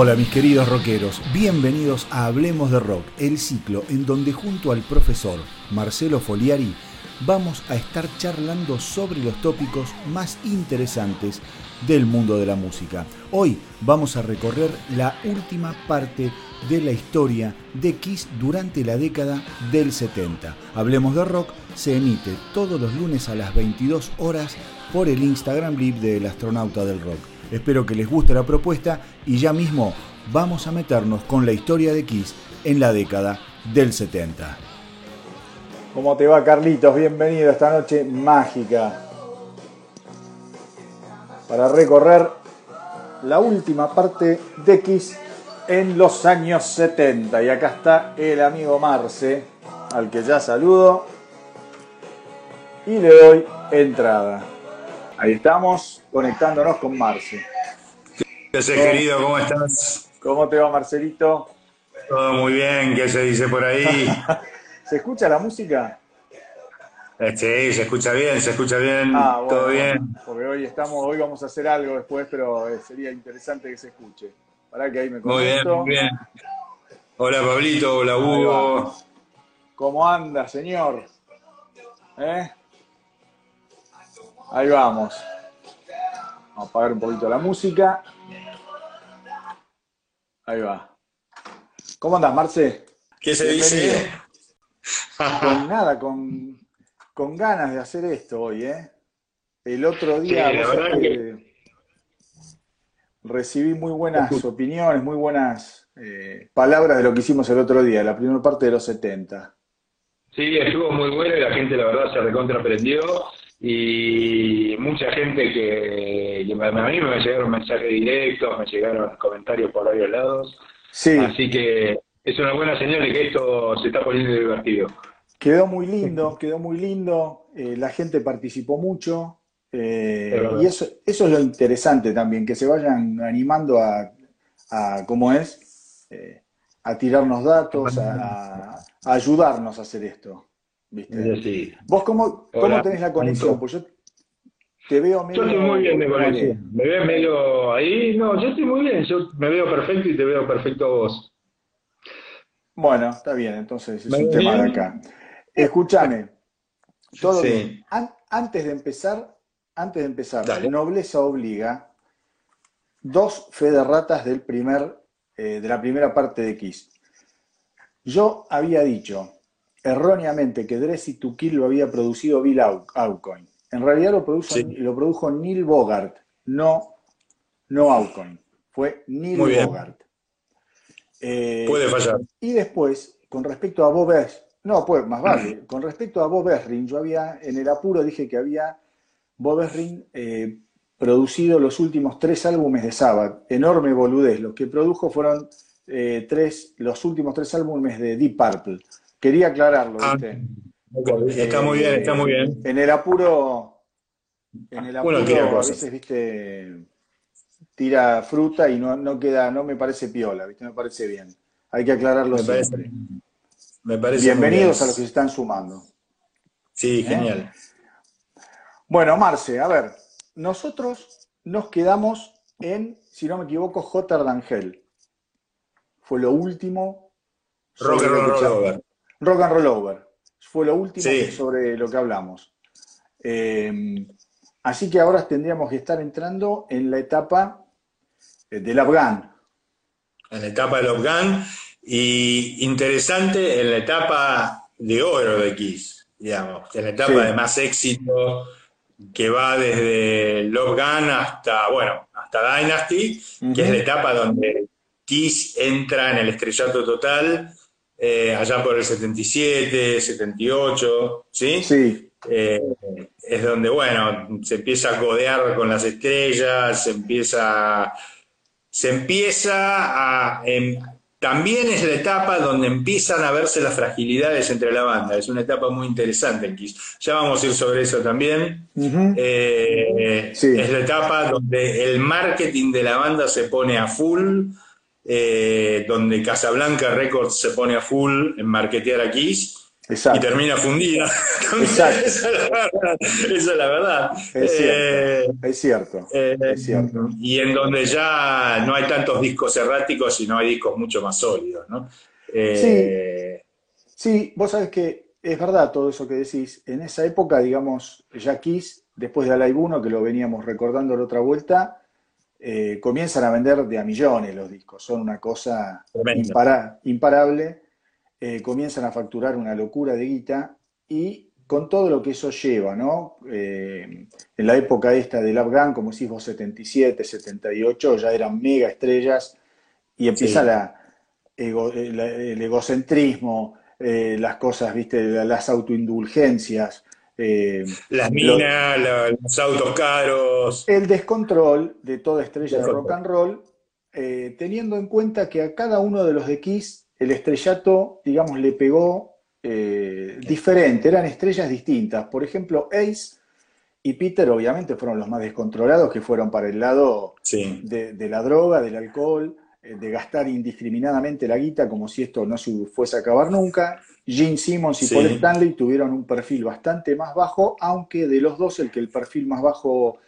Hola mis queridos rockeros, bienvenidos a Hablemos de Rock, el ciclo en donde junto al profesor Marcelo Foliari vamos a estar charlando sobre los tópicos más interesantes del mundo de la música. Hoy vamos a recorrer la última parte de la historia de Kiss durante la década del 70. Hablemos de Rock se emite todos los lunes a las 22 horas por el Instagram Live del astronauta del rock. Espero que les guste la propuesta y ya mismo vamos a meternos con la historia de Kiss en la década del 70. ¿Cómo te va Carlitos? Bienvenido a esta noche mágica para recorrer la última parte de Kiss en los años 70. Y acá está el amigo Marce, al que ya saludo y le doy entrada. Ahí estamos conectándonos con Marce. ¿Qué haces, querido? ¿Cómo estás? ¿Cómo te va, Marcelito? Todo muy bien, ¿qué se dice por ahí? ¿Se escucha la música? Eh, sí, se escucha bien, se escucha bien, ah, todo bien. Porque hoy estamos, hoy vamos a hacer algo después, pero eh, sería interesante que se escuche. Para que ahí me Muy bien, muy bien. Hola Pablito, hola Hugo. ¿Cómo anda, señor? ¿Eh? Ahí vamos. Vamos a apagar un poquito la música. Ahí va. ¿Cómo andas, Marce? ¿Qué se dice? Con nada, con, con, ganas de hacer esto hoy, ¿eh? El otro día recibí muy buenas opiniones, muy buenas eh, palabras de lo que hicimos el otro día, la primera parte de los 70. Sí, estuvo muy bueno y la gente la verdad se recontraprendió y mucha gente que, a mí me llegaron mensajes directos, me llegaron comentarios por varios lados. Sí. Así que es una buena señal de que esto se está poniendo divertido. Quedó muy lindo, quedó muy lindo, eh, la gente participó mucho eh, y eso, eso es lo interesante también, que se vayan animando a, a ¿cómo es? Eh, a tirarnos datos, a, a ayudarnos a hacer esto. ¿Viste? ¿Vos cómo, cómo tenés la conexión? Pues yo te veo medio. Yo estoy muy bien de conexión. ¿Me ves medio ahí? No, yo estoy muy bien. Yo me veo perfecto y te veo perfecto a vos. Bueno, está bien, entonces es un tema de acá. Escúchame. Todo bien. antes de empezar, antes de empezar, nobleza obliga. Dos fe de ratas del primer, eh, de la primera parte de Kiss. Yo había dicho erróneamente que Dressy to Kill lo había producido Bill Aucoin. En realidad lo, lo produjo Neil Bogart, no, no Aucoin. Fue Neil Bogart. Eh, Puede fallar. Y después, con respecto a Bob Esrin, no, pues más vale, con respecto a Bob Esrin, yo había, en el apuro dije que había Bob Esrin eh, producido los últimos tres álbumes de Sabbath, enorme boludez. Los que produjo fueron eh, tres, los últimos tres álbumes de Deep Purple. Quería aclararlo, ah, ¿viste? está muy bien, está muy bien. En el apuro, en el apuro a veces, viste, tira fruta y no, no, queda, no me parece piola, viste, me parece bien. Hay que aclararlo me siempre. me parece Bienvenidos a los que se están sumando. Sí, ¿Eh? genial. Bueno, Marce, a ver, nosotros nos quedamos en, si no me equivoco, J. D'Angel. Fue lo último. Rock and roll Rock and Roll Over. Fue lo último sobre lo que hablamos. Eh, así que ahora tendríamos que estar entrando en la etapa eh, del Afghan. En la etapa del Afghan y interesante en la etapa de oro de Kiss, digamos, en la etapa de más éxito que va desde Love Gun hasta, bueno, hasta Dynasty, que es la etapa donde Kiss entra en el estrellato total eh, allá por el 77, 78, ¿sí? Sí. Eh, es donde, bueno, se empieza a codear con las estrellas, se empieza, se empieza a... Em, también es la etapa donde empiezan a verse las fragilidades entre la banda. Es una etapa muy interesante en Kiss. Ya vamos a ir sobre eso también. Eh, es la etapa donde el marketing de la banda se pone a full eh, donde Casablanca Records se pone a full en marketear a Kiss. y termina fundida. Exacto. Esa es la verdad. Es cierto. Eh, eh, es, cierto, Y en donde ya no hay tantos discos erráticos, sino hay discos mucho más sólidos, ¿no? sí. sí, vos sabés que es verdad todo eso que decís. En esa época, digamos, ya Kiss, después de Alive 1, que lo veníamos recordando la otra vuelta, comienzan a vender de a millones los discos. Son una cosa imparable eh, comienzan a facturar una locura de guita y con todo lo que eso lleva, ¿no? Eh, en la época esta del Afgan, como decís vos, 77, 78, ya eran mega estrellas y empieza la, el egocentrismo, eh, las cosas, viste, las autoindulgencias. Las minas, los autos caros. El descontrol de toda estrella de rock and roll, teniendo en cuenta que a cada uno de los de Kiss el estrellato, digamos, le pegó eh, diferente, eran estrellas distintas. Por ejemplo, Ace y Peter obviamente fueron los más descontrolados, que fueron para el lado de, la droga, del alcohol, eh, de gastar indiscriminadamente la guita como si esto no se fuese a acabar nunca. Gene Simmons y Paul Stanley tuvieron un perfil bastante más bajo, aunque de los dos el que el perfil más bajo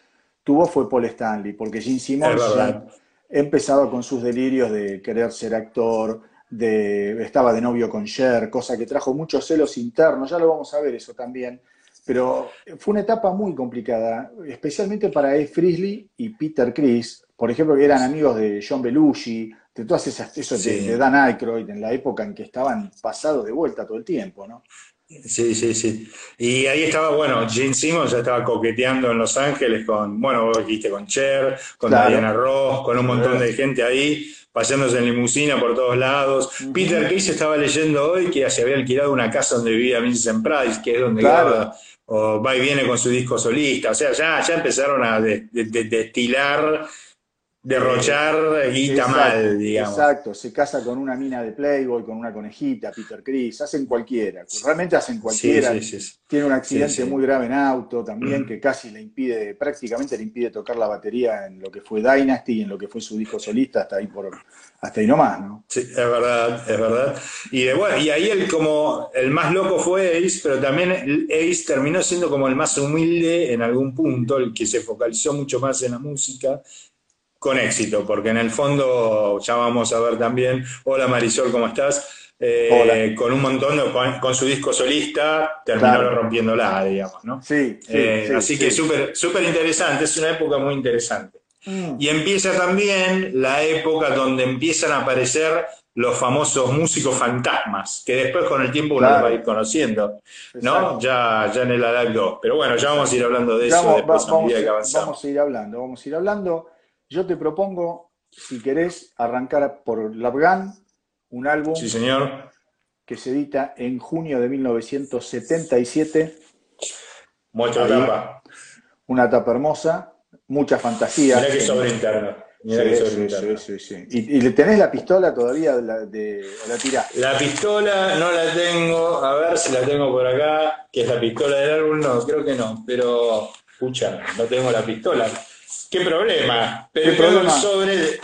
tuvo fue Paul Stanley, porque Gene Simmons ya empezaba con sus delirios de querer ser actor, estaba de novio con Cher, cosa que trajo muchos celos internos, ya lo vamos a ver eso también. Pero fue una etapa muy complicada, especialmente para Ed Frisley y Peter Chris, por ejemplo, que eran amigos de John Belushi, de todas esas, eso de, Dan Aykroyd, en la época en que estaban pasados de vuelta todo el tiempo, ¿no? Sí, sí, sí. Y ahí estaba, bueno, Gene Simmons ya estaba coqueteando en Los Ángeles con, bueno, vos dijiste con Cher, con Diana Ross, con un montón de gente ahí paseándose en limusina por todos lados. Peter Chris estaba leyendo hoy que se había alquilado una casa donde vivía Vincent Price, que es donde o va y viene con su disco solista. O sea, ya, ya empezaron a destilar derrochar guita mal, digamos. Exacto, se casa con una mina de Playboy, con una conejita, Peter Chris, hacen cualquiera, realmente hacen cualquiera. Tiene un accidente muy grave en auto también que casi le impide, prácticamente le impide tocar la batería en lo que fue Dynasty y en lo que fue su disco solista hasta ahí por hasta ahí nomás, ¿no? Sí, es verdad, es verdad. Y, bueno, y ahí el como el más loco fue Ace, pero también Ace terminó siendo como el más humilde en algún punto, el que se focalizó mucho más en la música con éxito, porque en el fondo ya vamos a ver también, hola Marisol, ¿cómo estás? Eh, con un montón de, con, su disco solista, terminó rompiéndola, digamos, ¿no? Sí, eh, Así que súper súper interesante, es una época muy interesante. Mm. Y empieza también la época donde empiezan a aparecer los famosos músicos fantasmas, que después con el tiempo uno los va a ir conociendo, ¿no? Ya, ya en el Alive 2. Pero bueno, ya vamos a ir hablando de eso después a medida que avanzamos. Vamos a ir hablando, vamos a ir hablando. Yo te propongo, si querés, arrancar por Labgan, un álbum sí, señor. que se edita en junio de 1977. Mucha tapa. Una tapa hermosa, mucha fantasía. Mira que sobre interno. sí, sí, sí, ¿Y, le tenés la pistola todavía de la, de, la tirá? La pistola no la tengo, a ver si la tengo por acá, que es la pistola del álbum, no, creo que no, pero escucha, no tengo la pistola. ¿Qué problema? Pero tengo el sobre de,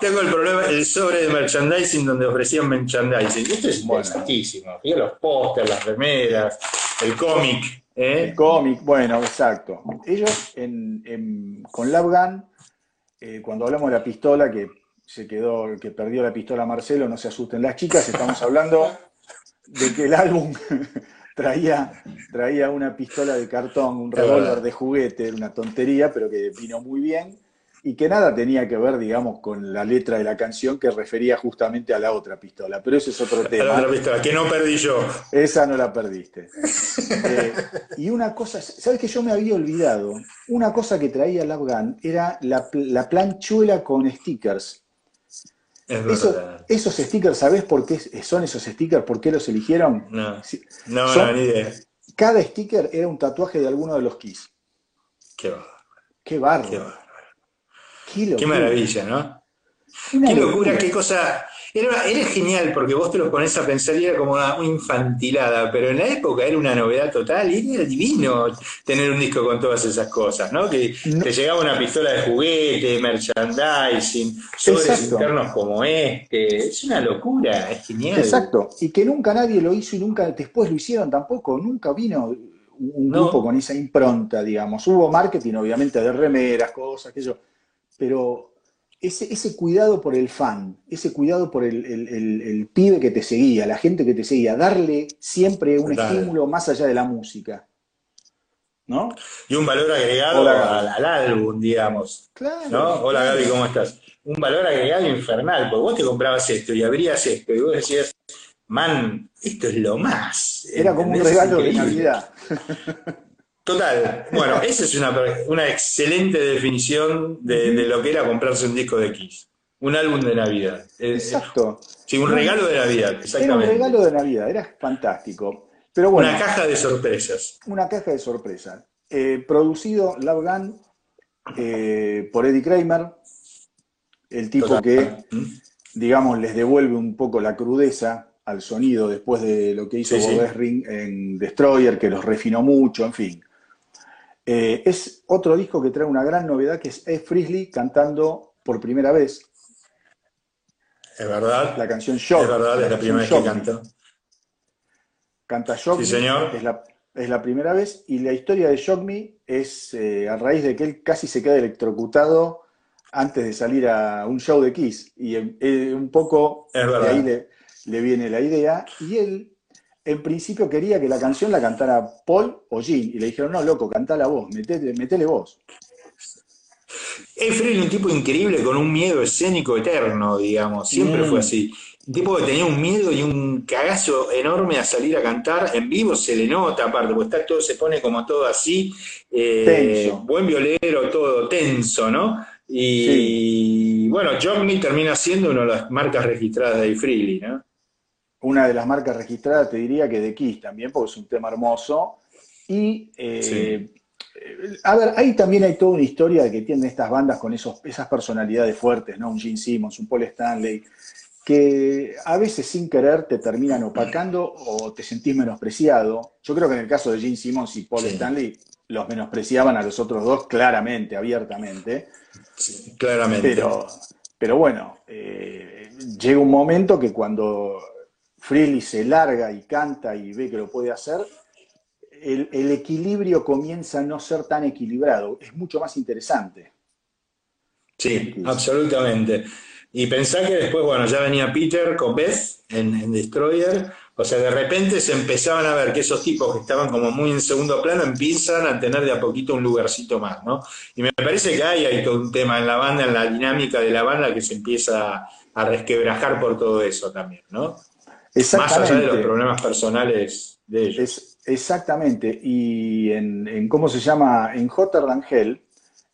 tengo el problema, el sobre de merchandising donde ofrecían merchandising. Esto es interesantísimo. los pósters, las remeras, el cómic. ¿eh? El cómic, bueno, exacto. Ellos en, con Labgan, eh, cuando hablamos de la pistola, que se quedó, que perdió la pistola Marcelo, no se asusten las chicas, estamos hablando de que el álbum traía, traía una pistola de cartón, un revólver de juguete, una tontería, pero que vino muy bien y que nada tenía que ver, digamos, con la letra de la canción que refería justamente a la otra pistola. Pero ese es otro tema. La otra pistola, que no perdí yo. Esa no la perdiste. Eh, y una cosa, ¿sabes que yo me había olvidado? Una cosa que traía el Afgan era la, la planchuela con stickers esos stickers, ¿sabés por qué son esos stickers? ¿Por qué los eligieron? No, no, ni idea. Cada sticker era un tatuaje de alguno de los Kiss. Qué bárbaro. Qué bárbaro. Qué, Qué, maravilla, ¿no? qué locura, qué cosa. Era, era, genial porque vos te lo pones a pensar y era como una, infantilada, pero en la época era una novedad total y era divino tener un disco con todas esas cosas, ¿no? Que te llegaba una pistola de juguete, merchandising, sobres internos como este. Es una locura, es genial. Exacto, y que nunca nadie lo hizo y nunca después lo hicieron tampoco, nunca vino un grupo con esa impronta, digamos. Hubo marketing, obviamente, de remeras, cosas, aquello, pero ese, ese, cuidado por el fan, ese cuidado por el, pibe que te seguía, la gente que te seguía, darle siempre un estímulo más allá de la música. ¿No? Y un valor agregado al, álbum, digamos. Claro, Hola Gaby, ¿cómo estás? Un valor agregado infernal, porque vos te comprabas esto y abrías esto y vos decías, man, esto es lo más. Era como un regalo de Navidad. Total. Bueno, esa es una, excelente definición de, lo que era comprarse un disco de Kiss. Un álbum de Navidad. Exacto. Sí, un regalo de Navidad, exactamente. Era un regalo de Navidad, era fantástico. Pero bueno, una caja de sorpresas. Una caja de sorpresas. Eh, producido Love Gun eh, por Eddie Kramer, el tipo que, digamos, les devuelve un poco la crudeza al sonido después de lo que hizo sí, Ring en Destroyer, que los refinó mucho, en fin. Eh, es otro disco que trae una gran novedad, que es Ed Frisley cantando por primera vez. Es verdad. La canción Shock. Es verdad, es la primera vez que canta. Canta Shock Sí, señor. Es la, primera vez. Y la historia de Shock Me es eh, a raíz de que él casi se queda electrocutado antes de salir a un show de Kiss. Y eh, un poco de ahí le, le viene la idea. Y él en principio quería que la canción la cantara Paul o Jean, y le dijeron, no, loco, cantala vos, metele, metele vos. Es un tipo increíble con un miedo escénico eterno, digamos, siempre fue mm. así. Un tipo que tenía un miedo y un cagazo enorme a salir a cantar, en vivo se le nota aparte, porque está todo, se pone como todo así, eh, buen violero, todo tenso, ¿no? Y, bueno, John Me termina siendo una de las marcas registradas de Freely, ¿no? Una de las marcas registradas, te diría que de Kiss también, porque es un tema hermoso. Y, eh, a ver, ahí también hay toda una historia de que tienen estas bandas con esos, esas personalidades fuertes, ¿no? Un Gene Simmons, un Paul Stanley, que a veces sin querer te terminan opacando o te sentís menospreciado. Yo creo que en el caso de Gene Simmons y Paul Stanley, los menospreciaban a los otros dos claramente, abiertamente. claramente. Pero, pero bueno, eh, llega un momento que cuando Freely se larga y canta y ve que lo puede hacer, el, equilibrio comienza a no ser tan equilibrado, es mucho más interesante. Sí, absolutamente. Y pensá que después, bueno, ya venía Peter con Beth en, Destroyer, o sea, de repente se empezaban a ver que esos tipos que estaban como muy en segundo plano empiezan a tener de a poquito un lugarcito más, ¿no? Y me parece que hay, hay todo un tema en la banda, en la dinámica de la banda que se empieza a resquebrajar por todo eso también, ¿no? Más allá de los problemas personales de ellos. exactamente. Y en, ¿cómo se llama? En Hotter Hell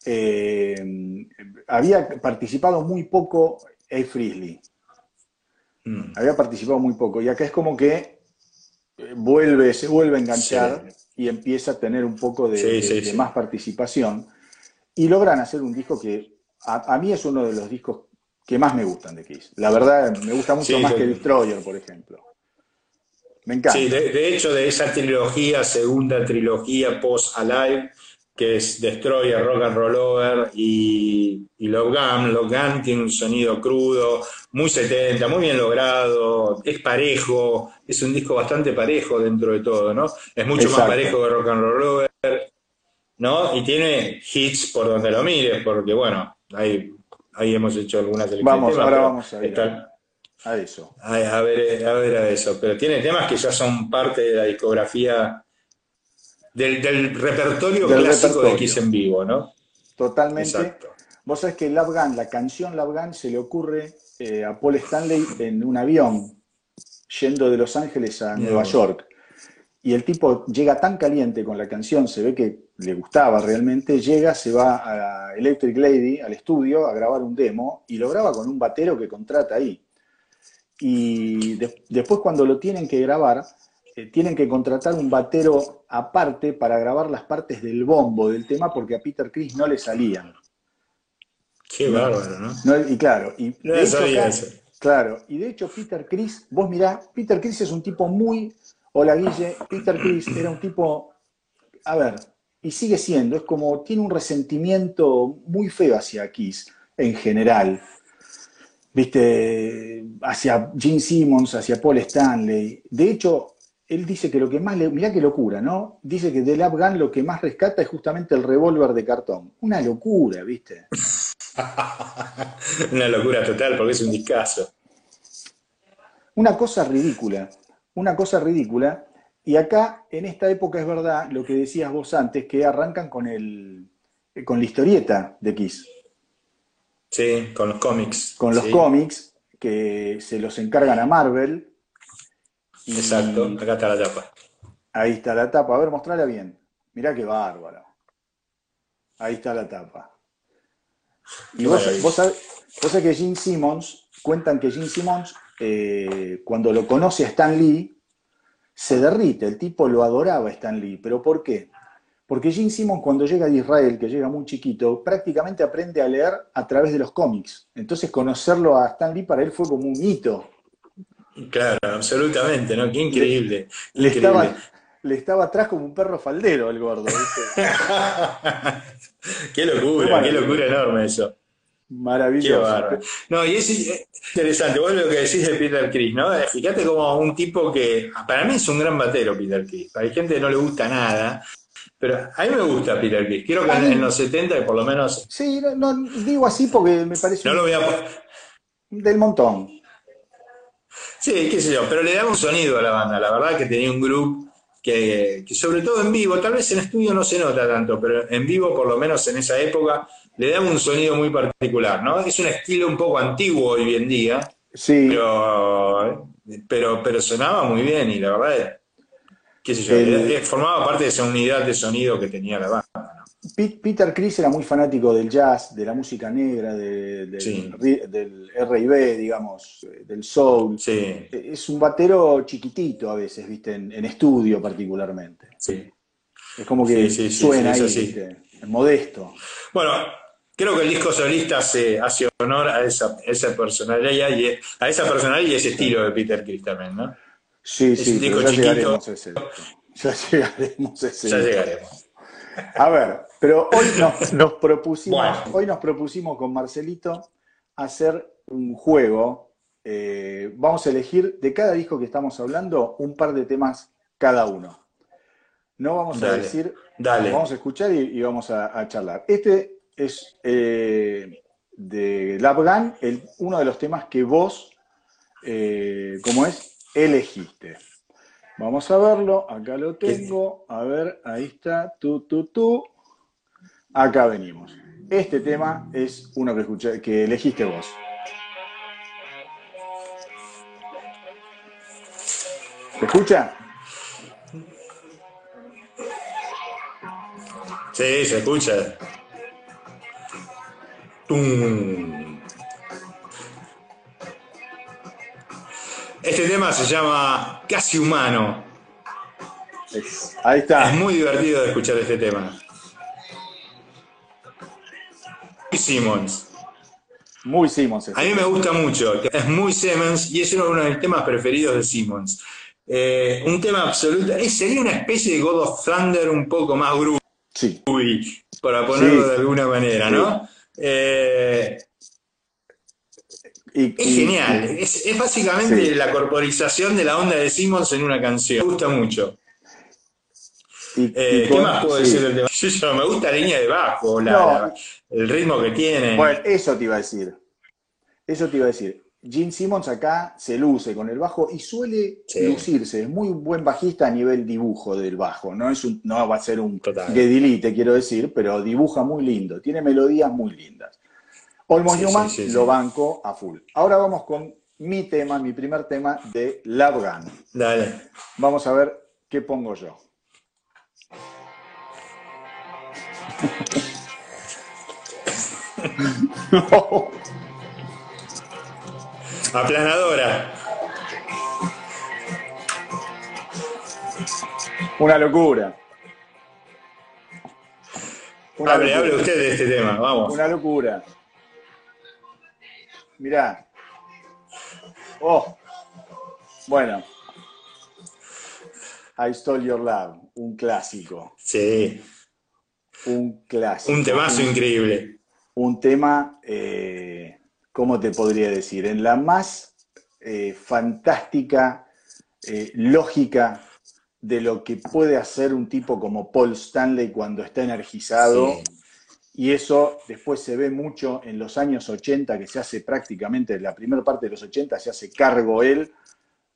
eh, había participado muy poco A. Frisley. Mm. Había participado muy poco. Y acá es como que vuelve, se vuelve a enganchar y empieza a tener un poco de, más participación. Y logran hacer un disco que a, mí es uno de los discos que más me gustan de Kiss. La verdad, me gusta mucho más que Destroyer, por ejemplo. Me encanta. Sí, de, hecho, de esa trilogía, segunda trilogía post-Alive, que es Destroyer, Rock and Roll Over y, y Love Gun. Love Gun tiene un sonido crudo, muy 70, muy bien logrado, es parejo, es un disco bastante parejo dentro de todo, ¿no? Es mucho más parejo que Rock and Roll Over, ¿no? Y tiene hits por donde lo mires, porque bueno, hay ahí hemos hecho algunas elecciones. Vamos, ahora vamos a ver a eso. A, ver, a ver a eso. Pero tiene temas que ya son parte de la discografía, del, repertorio clásico de X en vivo, ¿no? Totalmente. Vos sabés que Love Gun, la canción Love Gun se le ocurre eh, a Paul Stanley en un avión yendo de Los Ángeles a Nueva York. Y el tipo llega tan caliente con la canción, se ve que le gustaba realmente, llega, se va a Electric Lady, al estudio, a grabar un demo y lo graba con un batero que contrata ahí. Y después cuando lo tienen que grabar, eh, tienen que contratar un batero aparte para grabar las partes del bombo del tema porque a Peter Chris no le salían. Qué bárbaro, ¿no? y claro, y No de hecho eso. Claro, y de hecho Peter Chris, vos mirá, Peter Chris es un tipo muy, hola Guille, Peter Chris era un tipo, a ver, y sigue siendo, es como, tiene un resentimiento muy feo hacia Kiss en general, viste, hacia Gene Simmons, hacia Paul Stanley. De hecho, él dice que lo que más le, mirá qué locura, ¿no? Dice que de Lap Gun lo que más rescata es justamente el revólver de cartón. Una locura, ¿viste? Una locura total, porque es un discazo. Una cosa ridícula, una cosa ridícula. Y acá, en esta época, es verdad lo que decías vos antes, que arrancan con, el, con la historieta de Kiss, Sí, con los cómics. con los Sí, cómics, que se los encargan a Marvel. Y Exacto, acá está la tapa. Ahí está la tapa. A ver, mostrala bien. Mirá qué bárbaro. Ahí está la tapa. Y vos, vos sabés, vos sabés que Gene Simmons, cuentan que Gene Simmons, eh, cuando lo conoce a Stan Lee, se derrite. El tipo lo adoraba a Stan Lee. ¿Pero por qué? Porque Gene Simmons, cuando llega de Israel, que llega muy chiquito, prácticamente aprende a leer a través de los cómics. Entonces, conocerlo a Stan Lee para él fue como un hito. Claro, absolutamente, ¿no? Qué increíble. Le increíble. estaba, le estaba atrás como un perro faldero el gordo. ¿viste? qué locura, Qué locura enorme eso. Maravilloso. No, y es interesante, vos lo que decís de Peter Chris, ¿no? Eh, Fíjate como un tipo que, para mí es un gran batero Peter Chris. Hay gente que no le gusta nada, pero a mí me gusta Peter Chris. Quiero que en, en los 70 por lo menos, Sí, no, no, digo así porque me parece no lo voy a... del montón. Sí, qué sé yo, pero le daba un sonido a la banda. La verdad que tenía un grupo que, que sobre todo en vivo, tal vez en estudio no se nota tanto, pero en vivo, por lo menos en esa época, le daba un sonido muy particular, ¿no? Es un estilo un poco antiguo hoy en día, Sí, pero, pero, pero sonaba muy bien y la verdad, qué sé yo, El- eh, formaba parte de esa unidad de sonido que tenía la banda. Pe- Peter Chris era muy fanático del jazz, de la música negra, de- del, Sí. del R&B, digamos, eh, del soul. Sí, Eh, Es un batero chiquitito a veces, ¿viste? En, en estudio particularmente. sí. Es como que suena ahí. ¿viste? Es modesto. Bueno, creo que el disco solista hace, hace honor a esa, esa personalidad y a esa personalidad y ese estilo de Peter Chris también, ¿no? Sí, Es sí, un disco ya chiquito. llegaremos a ese. Ya llegaremos a ese. Ya llegaremos. A ver, pero hoy nos, nos propusimos, Bueno. hoy nos propusimos con Marcelito hacer un juego. Eh, vamos a elegir de cada disco que estamos hablando un par de temas cada uno. No vamos a decir, dale. vamos a escuchar y, y vamos a, a charlar. Este es eh, de Lap Gun, el- uno de los temas que vos, eh, ¿cómo es? Elegiste. Vamos a verlo, acá lo tengo, a ver, ahí está, tú, tú, tú, acá venimos. Este tema es uno que, escuché, que elegiste vos. ¿Se escucha? Sí, se escucha. Tum. Este tema se llama Casi Humano. Es- ahí está. Es muy divertido de escuchar este tema. Simmons. Muy Simmons. A mí me gusta mucho. Es muy Simmons y es uno de mis temas preferidos de Simmons. Eh, un tema absoluto. eh, sería una especie de God of Thunder un poco más groovy, Sí. para ponerlo Sí. de alguna manera, ¿no? Eh, Y- es y- genial. Es, es básicamente Sí. la corporización de la onda de Simmons en una canción. Me gusta mucho. y- Eh, ¿Qué con- más puedo sí. decir del tema? Yo- yo- me gusta la línea de bajo, la- No. la- el ritmo que tiene. Bueno, eso te iba a decir. Eso te iba a decir. Gene Simmons acá se luce con el bajo y suele Sí. lucirse. Es muy buen bajista a nivel dibujo del bajo. No, es un- no va a ser un Total. Gedili, te quiero decir, pero dibuja muy lindo. Tiene melodías muy lindas. Almost Sí, sí, lo banco a full. Ahora vamos con mi tema, mi primer tema de Love Gun. Dale. Vamos a ver qué pongo yo. No. Aplanadora. Una locura. Una hable, locura. hable usted de este tema, vamos. Una locura. mirá. Oh, bueno. I Stole Your Love, un clásico. Sí. Un clásico. Un temazo increíble. Un tema, eh, ¿cómo te podría decir? En la más eh, fantástica eh, lógica de lo que puede hacer un tipo como Paul Stanley cuando está energizado. Sí. Y eso después se ve mucho en los años 80, que se hace prácticamente, la primera parte de los 80 se hace cargo él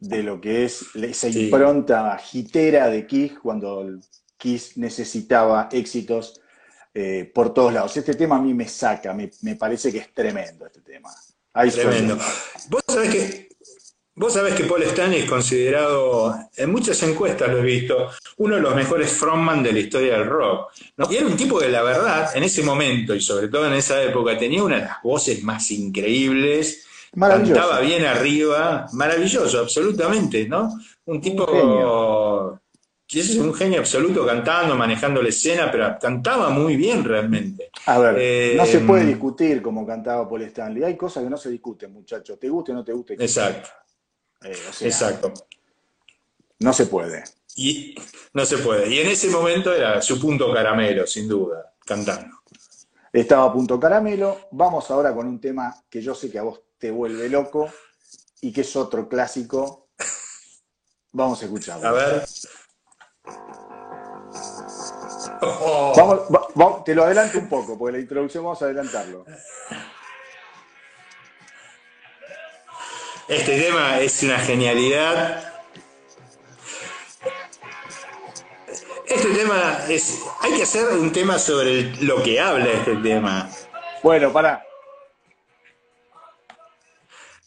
de lo que es esa Sí. impronta hitera de Kiss cuando Kiss necesitaba éxitos eh, por todos lados. Este tema a mí me saca, me, me parece que es tremendo este tema. Ahí Tremendo. suena. Vos sabés que, vos sabés que Paul Stanley es considerado, en muchas encuestas lo he visto, uno de los mejores frontman de la historia del rock. ¿no? Y era un tipo que la verdad, en ese momento y sobre todo en esa época, tenía una de las voces más increíbles. Cantaba bien arriba, maravilloso, absolutamente, ¿no? Un tipo genio. que es un genio absoluto cantando, manejando la escena, pero cantaba muy bien realmente. A ver, Eh, no se puede discutir como cantaba Paul Stanley. Hay cosas que no se discuten, muchachos. Te guste o no te guste. Exacto, Eh, o sea, exacto. No se puede. Y no se puede. Y en ese momento era su punto caramelo, sin duda, cantando. Estaba a punto caramelo. Vamos ahora con un tema que yo sé que a vos te vuelve loco y que es otro clásico. Vamos a escucharlo. A ver. Oh, Vamos, va- va- te lo adelanto un poco, porque la introducción vamos a adelantarlo. este tema es una genialidad. Este tema es. Hay que hacer un tema sobre el- lo que habla este tema. Bueno, pará.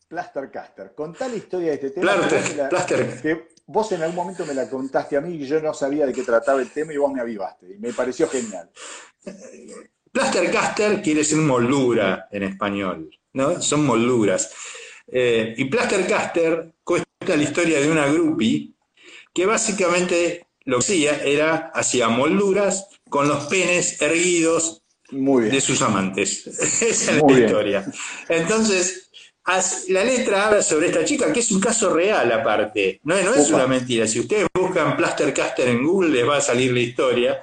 Plaster Caster, contá la historia de este tema. Plaster- la- Plaster. que vos en algún momento me la contaste a mí y yo no sabía de qué trataba el tema y vos me avivaste. Y me pareció genial. Plastercaster quiere decir moldura en español, ¿no? Son molduras. Eh, y Plastercaster cuenta la historia de una groupie que básicamente lo que hacía era hacía molduras con los penes erguidos Muy bien. de sus amantes. Esa es Muy la bien. historia. Entonces, la letra habla sobre esta chica, que es un caso real aparte. No, no es una mentira. Si ustedes buscan Plastercaster en Google, les va a salir la historia.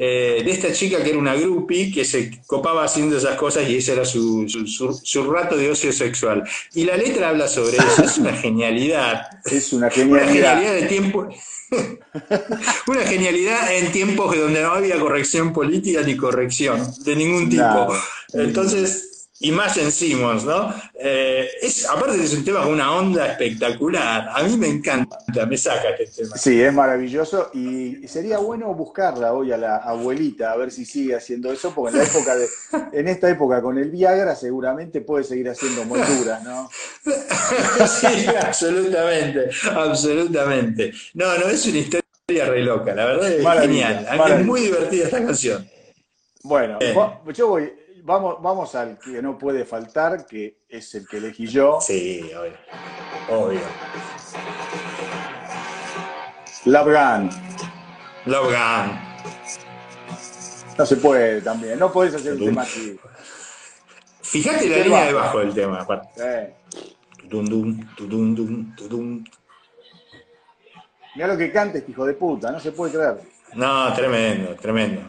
eh, de esta chica que era una groupie que se copaba haciendo esas cosas y ese era su, su, su- su rato de ocio sexual. Y la letra habla sobre eso, es una genialidad. Es una Una genialidad. genialidad de tiempo. Una genialidad en tiempos donde no había corrección política ni corrección de ningún tipo. Entonces, y más en Simmons, ¿no? Eh, es, aparte es un tema con una onda espectacular. A mí me encanta, me saca este tema. Sí, es maravilloso y sería bueno buscarla hoy a la abuelita a ver si sigue haciendo eso, porque en la época de, en esta época con el Viagra seguramente puede seguir haciendo molduras, ¿no? sí, absolutamente, absolutamente. No, no, es una historia re loca, la verdad es Maravilla, genial. Es muy divertida esta canción. Bueno, va- yo voy, vamos, vamos al que no puede faltar, que es el que elegí yo, Sí, obvio. Obvio. Love Gun. Love Gun. No se puede también, no podés hacer un tema así. Fíjate la línea bajo. debajo del tema, aparte. Eh, Tudum, dum, tudum, dum, tudum. mirá lo que canta este hijo de puta, no se puede creer. No, tremendo, tremendo.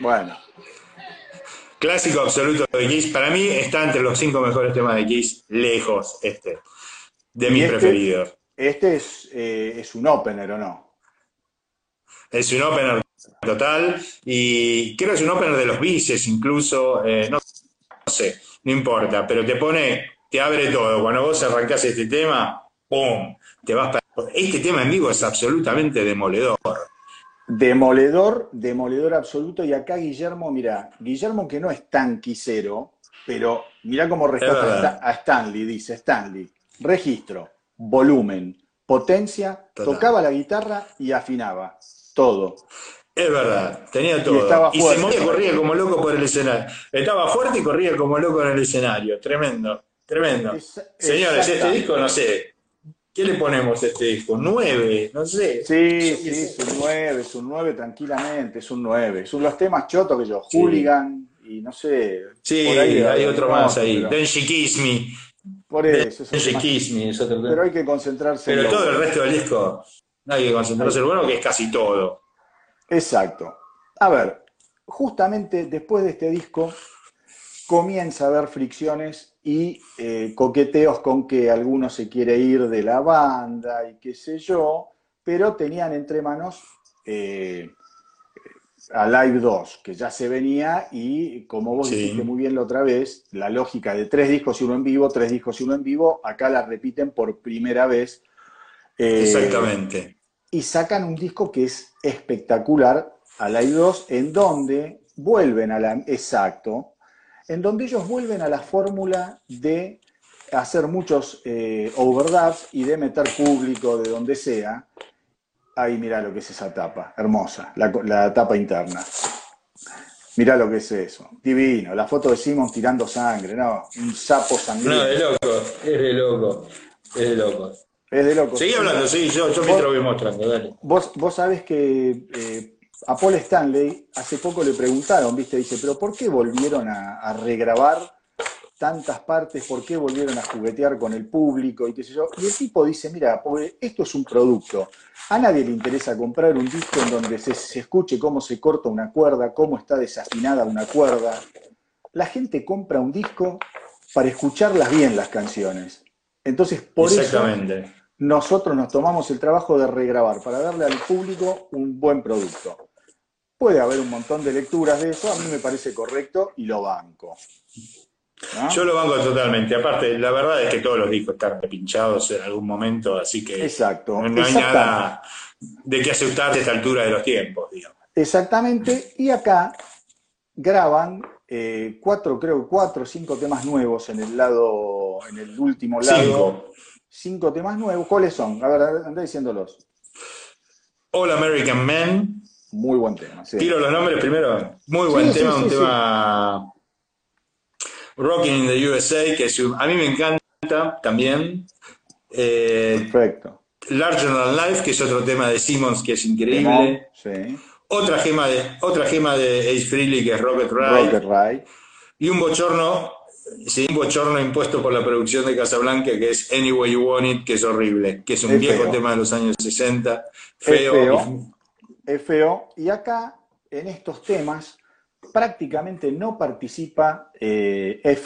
Bueno, Clásico absoluto de Kiss. Para mí está entre los cinco mejores temas de Kiss, lejos este. De ¿Y mis este? preferidos. este es, eh, es un opener, ¿o no? Es un opener total y creo que es un opener de los Beatles incluso, eh, no, no sé, no importa, pero te pone, te abre todo. Cuando vos arrancás este tema, ¡pum! Te vas para... Este tema en vivo es absolutamente demoledor. Demoledor, demoledor absoluto. Y acá Guillermo, mira, Guillermo que no es tan quisero, pero mira cómo rescata a Stanley, dice Stanley. Registro, volumen, potencia, Total. tocaba la guitarra y afinaba. Todo. Es verdad, tenía todo. estaba Y, se movía, corría como loco por el escenario. Estaba fuerte y corría como loco en el escenario. Tremendo, tremendo. Es- Señores, este disco, no sé. ¿Qué le ponemos a este disco? ¿Nueve? No sé. Sí, sí, es un 9, es un 9 tranquilamente, es un 9. Son los temas chotos que yo, Sí. Hooligan y, no sé. Sí, hay otro más ahí. Then She Kiss Me. Por eso. Then She Kiss Me es otro. Pero hay que concentrarse Pero todo el resto del disco, no hay que concentrarse en bueno, que es casi todo. Exacto. A ver, justamente después de este disco comienza a haber fricciones y eh, coqueteos con que alguno se quiere ir de la banda y qué sé yo, pero tenían entre manos eh, a Live 2, que ya se venía y como vos dijiste muy bien la otra vez, la lógica de tres discos y uno en vivo, tres discos y uno en vivo, acá la repiten por primera vez. Eh, Exactamente. Y sacan un disco que es espectacular, a Live 2, en donde vuelven a la... Exacto, en donde ellos vuelven a la fórmula de hacer muchos eh, overdubs y de meter público de donde sea. Ahí mira lo que es esa tapa, hermosa, la, tapa interna. Mirá lo que es eso, divino. La foto de Simon tirando sangre, ¿no? Un sapo sangriento. No, de loco, es de loco, es de loco. Es de loco. Seguí hablando, sí, yo, yo me lo voy mostrando, dale. Vos, vos sabés que eh, a Paul Stanley hace poco le preguntaron, ¿viste? Dice, pero ¿por qué volvieron a, regrabar tantas partes? ¿Por qué volvieron a juguetear con el público? Y qué sé yo. Y el tipo dice, mira, esto es un producto. A nadie le interesa comprar un disco en donde se, se escuche cómo se corta una cuerda, cómo está desafinada una cuerda. La gente compra un disco para escucharlas bien las canciones. Entonces, por Exactamente. eso nosotros nos tomamos el trabajo de regrabar para darle al público un buen producto. Puede haber un montón de lecturas de eso, a mí me parece correcto y lo banco. Yo lo banco totalmente. Aparte, la verdad es que todos los discos están repinchados en algún momento, así que Exacto. no hay nada de qué aceptar a esta altura de los tiempos, digamos. Exactamente. Y acá graban eh, cuatro, creo, cuatro o cinco temas nuevos en el lado, en el último lado. Cinco. Cinco temas nuevos. ¿Cuáles son? A ver, anda diciéndolos. All American Men. Muy buen tema. Tiro los nombres primero. Muy buen tema, un tema Rocking in the USA, que a mí me encanta también. Eh, Perfecto. Larger Than Life, que es otro tema de Simmons que es increíble. Otra gema de, otra gema de Ace Frehley que es Rocket Ride. Rocket Y un bochorno, sí, un bochorno impuesto por la producción de Casablanca que es Any Way You Want It, que es horrible, que es un viejo tema de los años 60, feo feo. Y acá, en estos temas, prácticamente no participa eh, Ed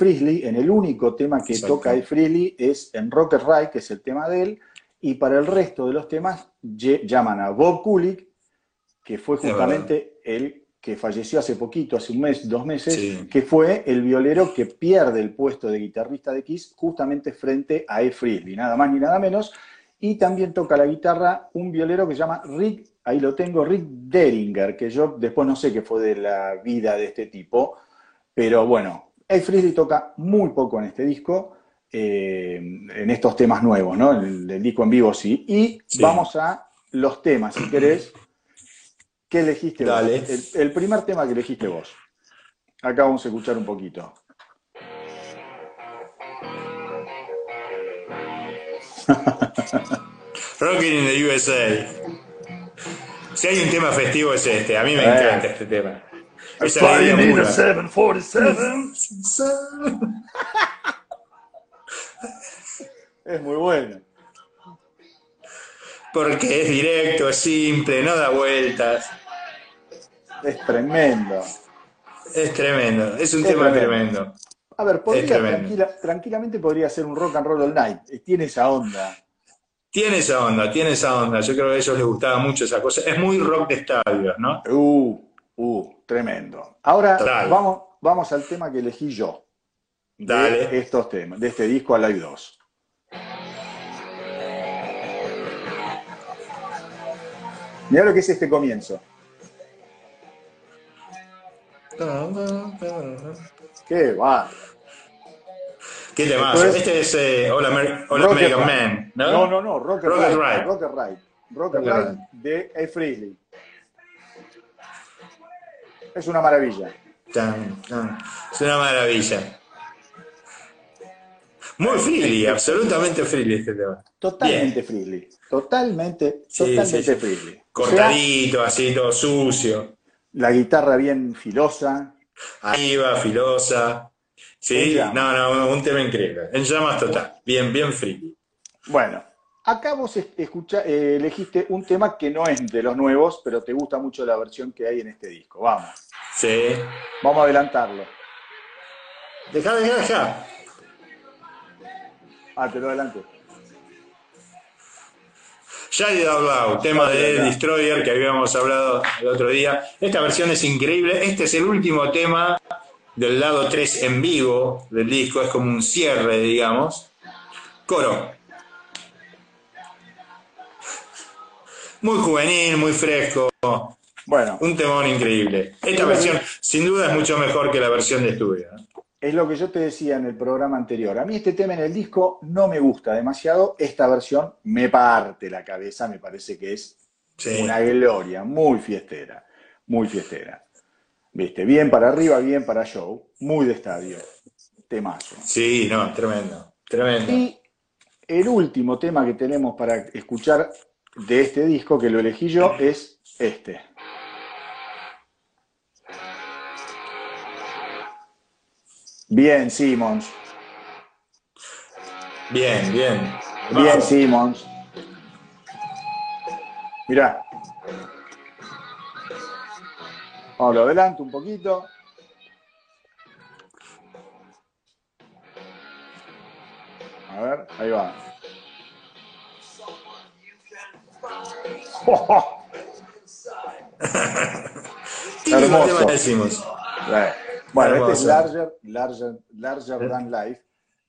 En el único tema que toca Ed Freely es en Rocket Ride, que es el tema de él. Y para el resto de los temas llaman a Bob Kulick, que fue justamente el que falleció hace poquito, hace un mes, dos meses, que fue el violero que pierde el puesto de guitarrista de Kiss justamente frente a Ed Freely, nada más ni nada menos. Y también toca la guitarra un violero que se llama Rick ahí lo tengo, Rick Deringer, que yo después no sé qué fue de la vida de este tipo, pero bueno, Ed Freely toca muy poco en este disco, eh, en estos temas nuevos, ¿no? El, el, disco en vivo sí. Y vamos a los temas, si querés. ¿Qué elegiste Dale. vos? El, el primer tema que elegiste vos. Acá vamos a escuchar un poquito. Rocking in the USA. Si hay un tema festivo es este, a mí me eh. encanta este tema. Esa alegría pura. es muy bueno. Porque es directo, es simple, no da vueltas. Es tremendo. Es tremendo, es un tema tremendo. A ver, podría, tranquilamente podría ser un rock and roll all night. Tiene esa onda. Tiene esa onda, tiene esa onda. Yo creo que a ellos les gustaba mucho esa cosa. Es muy rock de estadios, ¿no? Uh, uh, tremendo. Ahora vamos, vamos al tema que elegí yo. Dale. De estos temas, de este disco Live 2. Mira lo que es este comienzo. Qué va. ¿Qué más? este es eh, All, American Man, ¿no? No, no, no, Rocket, Rocket Ride. Rocket Ride. Rocket Ride de A. Freely. Es una maravilla. Es una maravilla. Muy freely, absolutamente freely este tema. Totalmente freely. Totalmente, totalmente freely. Cortadito, así, todo sucio. La guitarra bien filosa, Ahí va, filosa. Sí, no, no, un tema increíble. En llamas total. Bien, bien free. Bueno, acá vos escucha, eh, elegiste un tema que no es de los nuevos, pero te gusta mucho la versión que hay en este disco. Vamos. Sí. Vamos a adelantarlo. Deja, deja, deja. Ah, te lo adelanto. Shady Out tema de Destroyer que habíamos hablado el otro día. Esta versión es increíble. Este es el último tema del lado 3 en vivo del disco, es como un cierre, digamos. Coro. Muy juvenil, muy fresco. Bueno. Un temón increíble. Esta versión, sin duda, es mucho mejor que la versión de estudio. Es lo que yo te decía en el programa anterior. A mí este tema en el disco no me gusta demasiado. Esta versión me parte la cabeza, me parece que es una gloria, muy fiestera, muy fiestera. ¿Viste? Bien para arriba, bien para show, muy de estadio. Temazo. Sí, no, tremendo, tremendo. Y el último tema que tenemos para escuchar de este disco, que lo elegí yo, es este. Bien, Simmons. Bien, bien. Bien, Simmons. Mirá. Vamos, lo adelanto un poquito. A ver, ahí va. Hermoso. Bueno, este es Larger, larger, larger Than Life.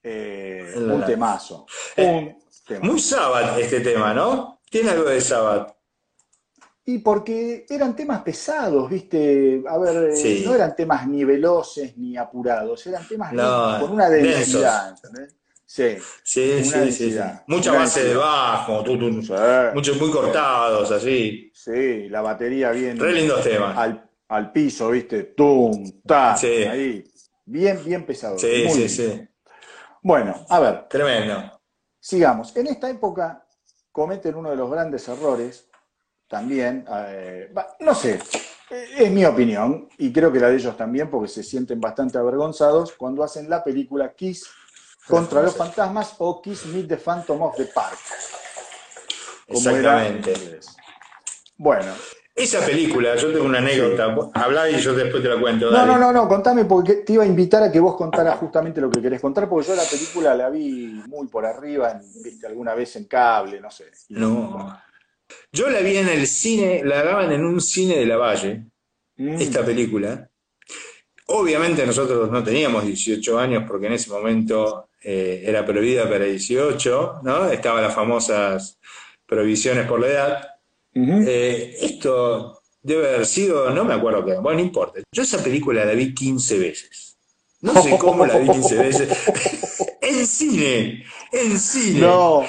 Eh, un temazo. un temazo. Muy Sabbath este tema, ¿no? Tiene algo de Sabbath. Y porque eran temas pesados, ¿viste? A ver, eh, no eran temas ni veloces ni apurados, eran temas con una densidad, ¿entendés? Sí, sí, sí, sí, Mucha base de bajo, muchos muy cortados, así. Sí, la batería bien. Re lindos temas. Al, piso, ¿viste? Tum, ta, ahí. Bien, bien pesado. Sí, sí, sí. Bueno, a ver. Tremendo. Sigamos. En esta época cometen uno de los grandes errores también, eh, no sé, es mi opinión, y creo que la de ellos también, porque se sienten bastante avergonzados cuando hacen la película Kiss contra los fantasmas o Kiss Meet the Phantom of the Park. Exactamente. Bueno. Esa película, yo tengo una anécdota, habla y yo después te la cuento. No, no, no, no, contame porque te iba a invitar a que vos contaras justamente lo que querés contar, porque yo la película la vi muy por arriba, viste, alguna vez en cable, no sé. No. Yo la vi en el cine, la daban en un cine de la Valle, mm. esta película. Obviamente nosotros no teníamos 18 años porque en ese momento eh, era prohibida para 18, ¿no? Estaban las famosas prohibiciones por la edad. Eh, esto debe haber sido, no me acuerdo qué, bueno, no importa. Yo esa película la vi 15 veces. No sé cómo la vi 15 veces. en cine, en cine. No.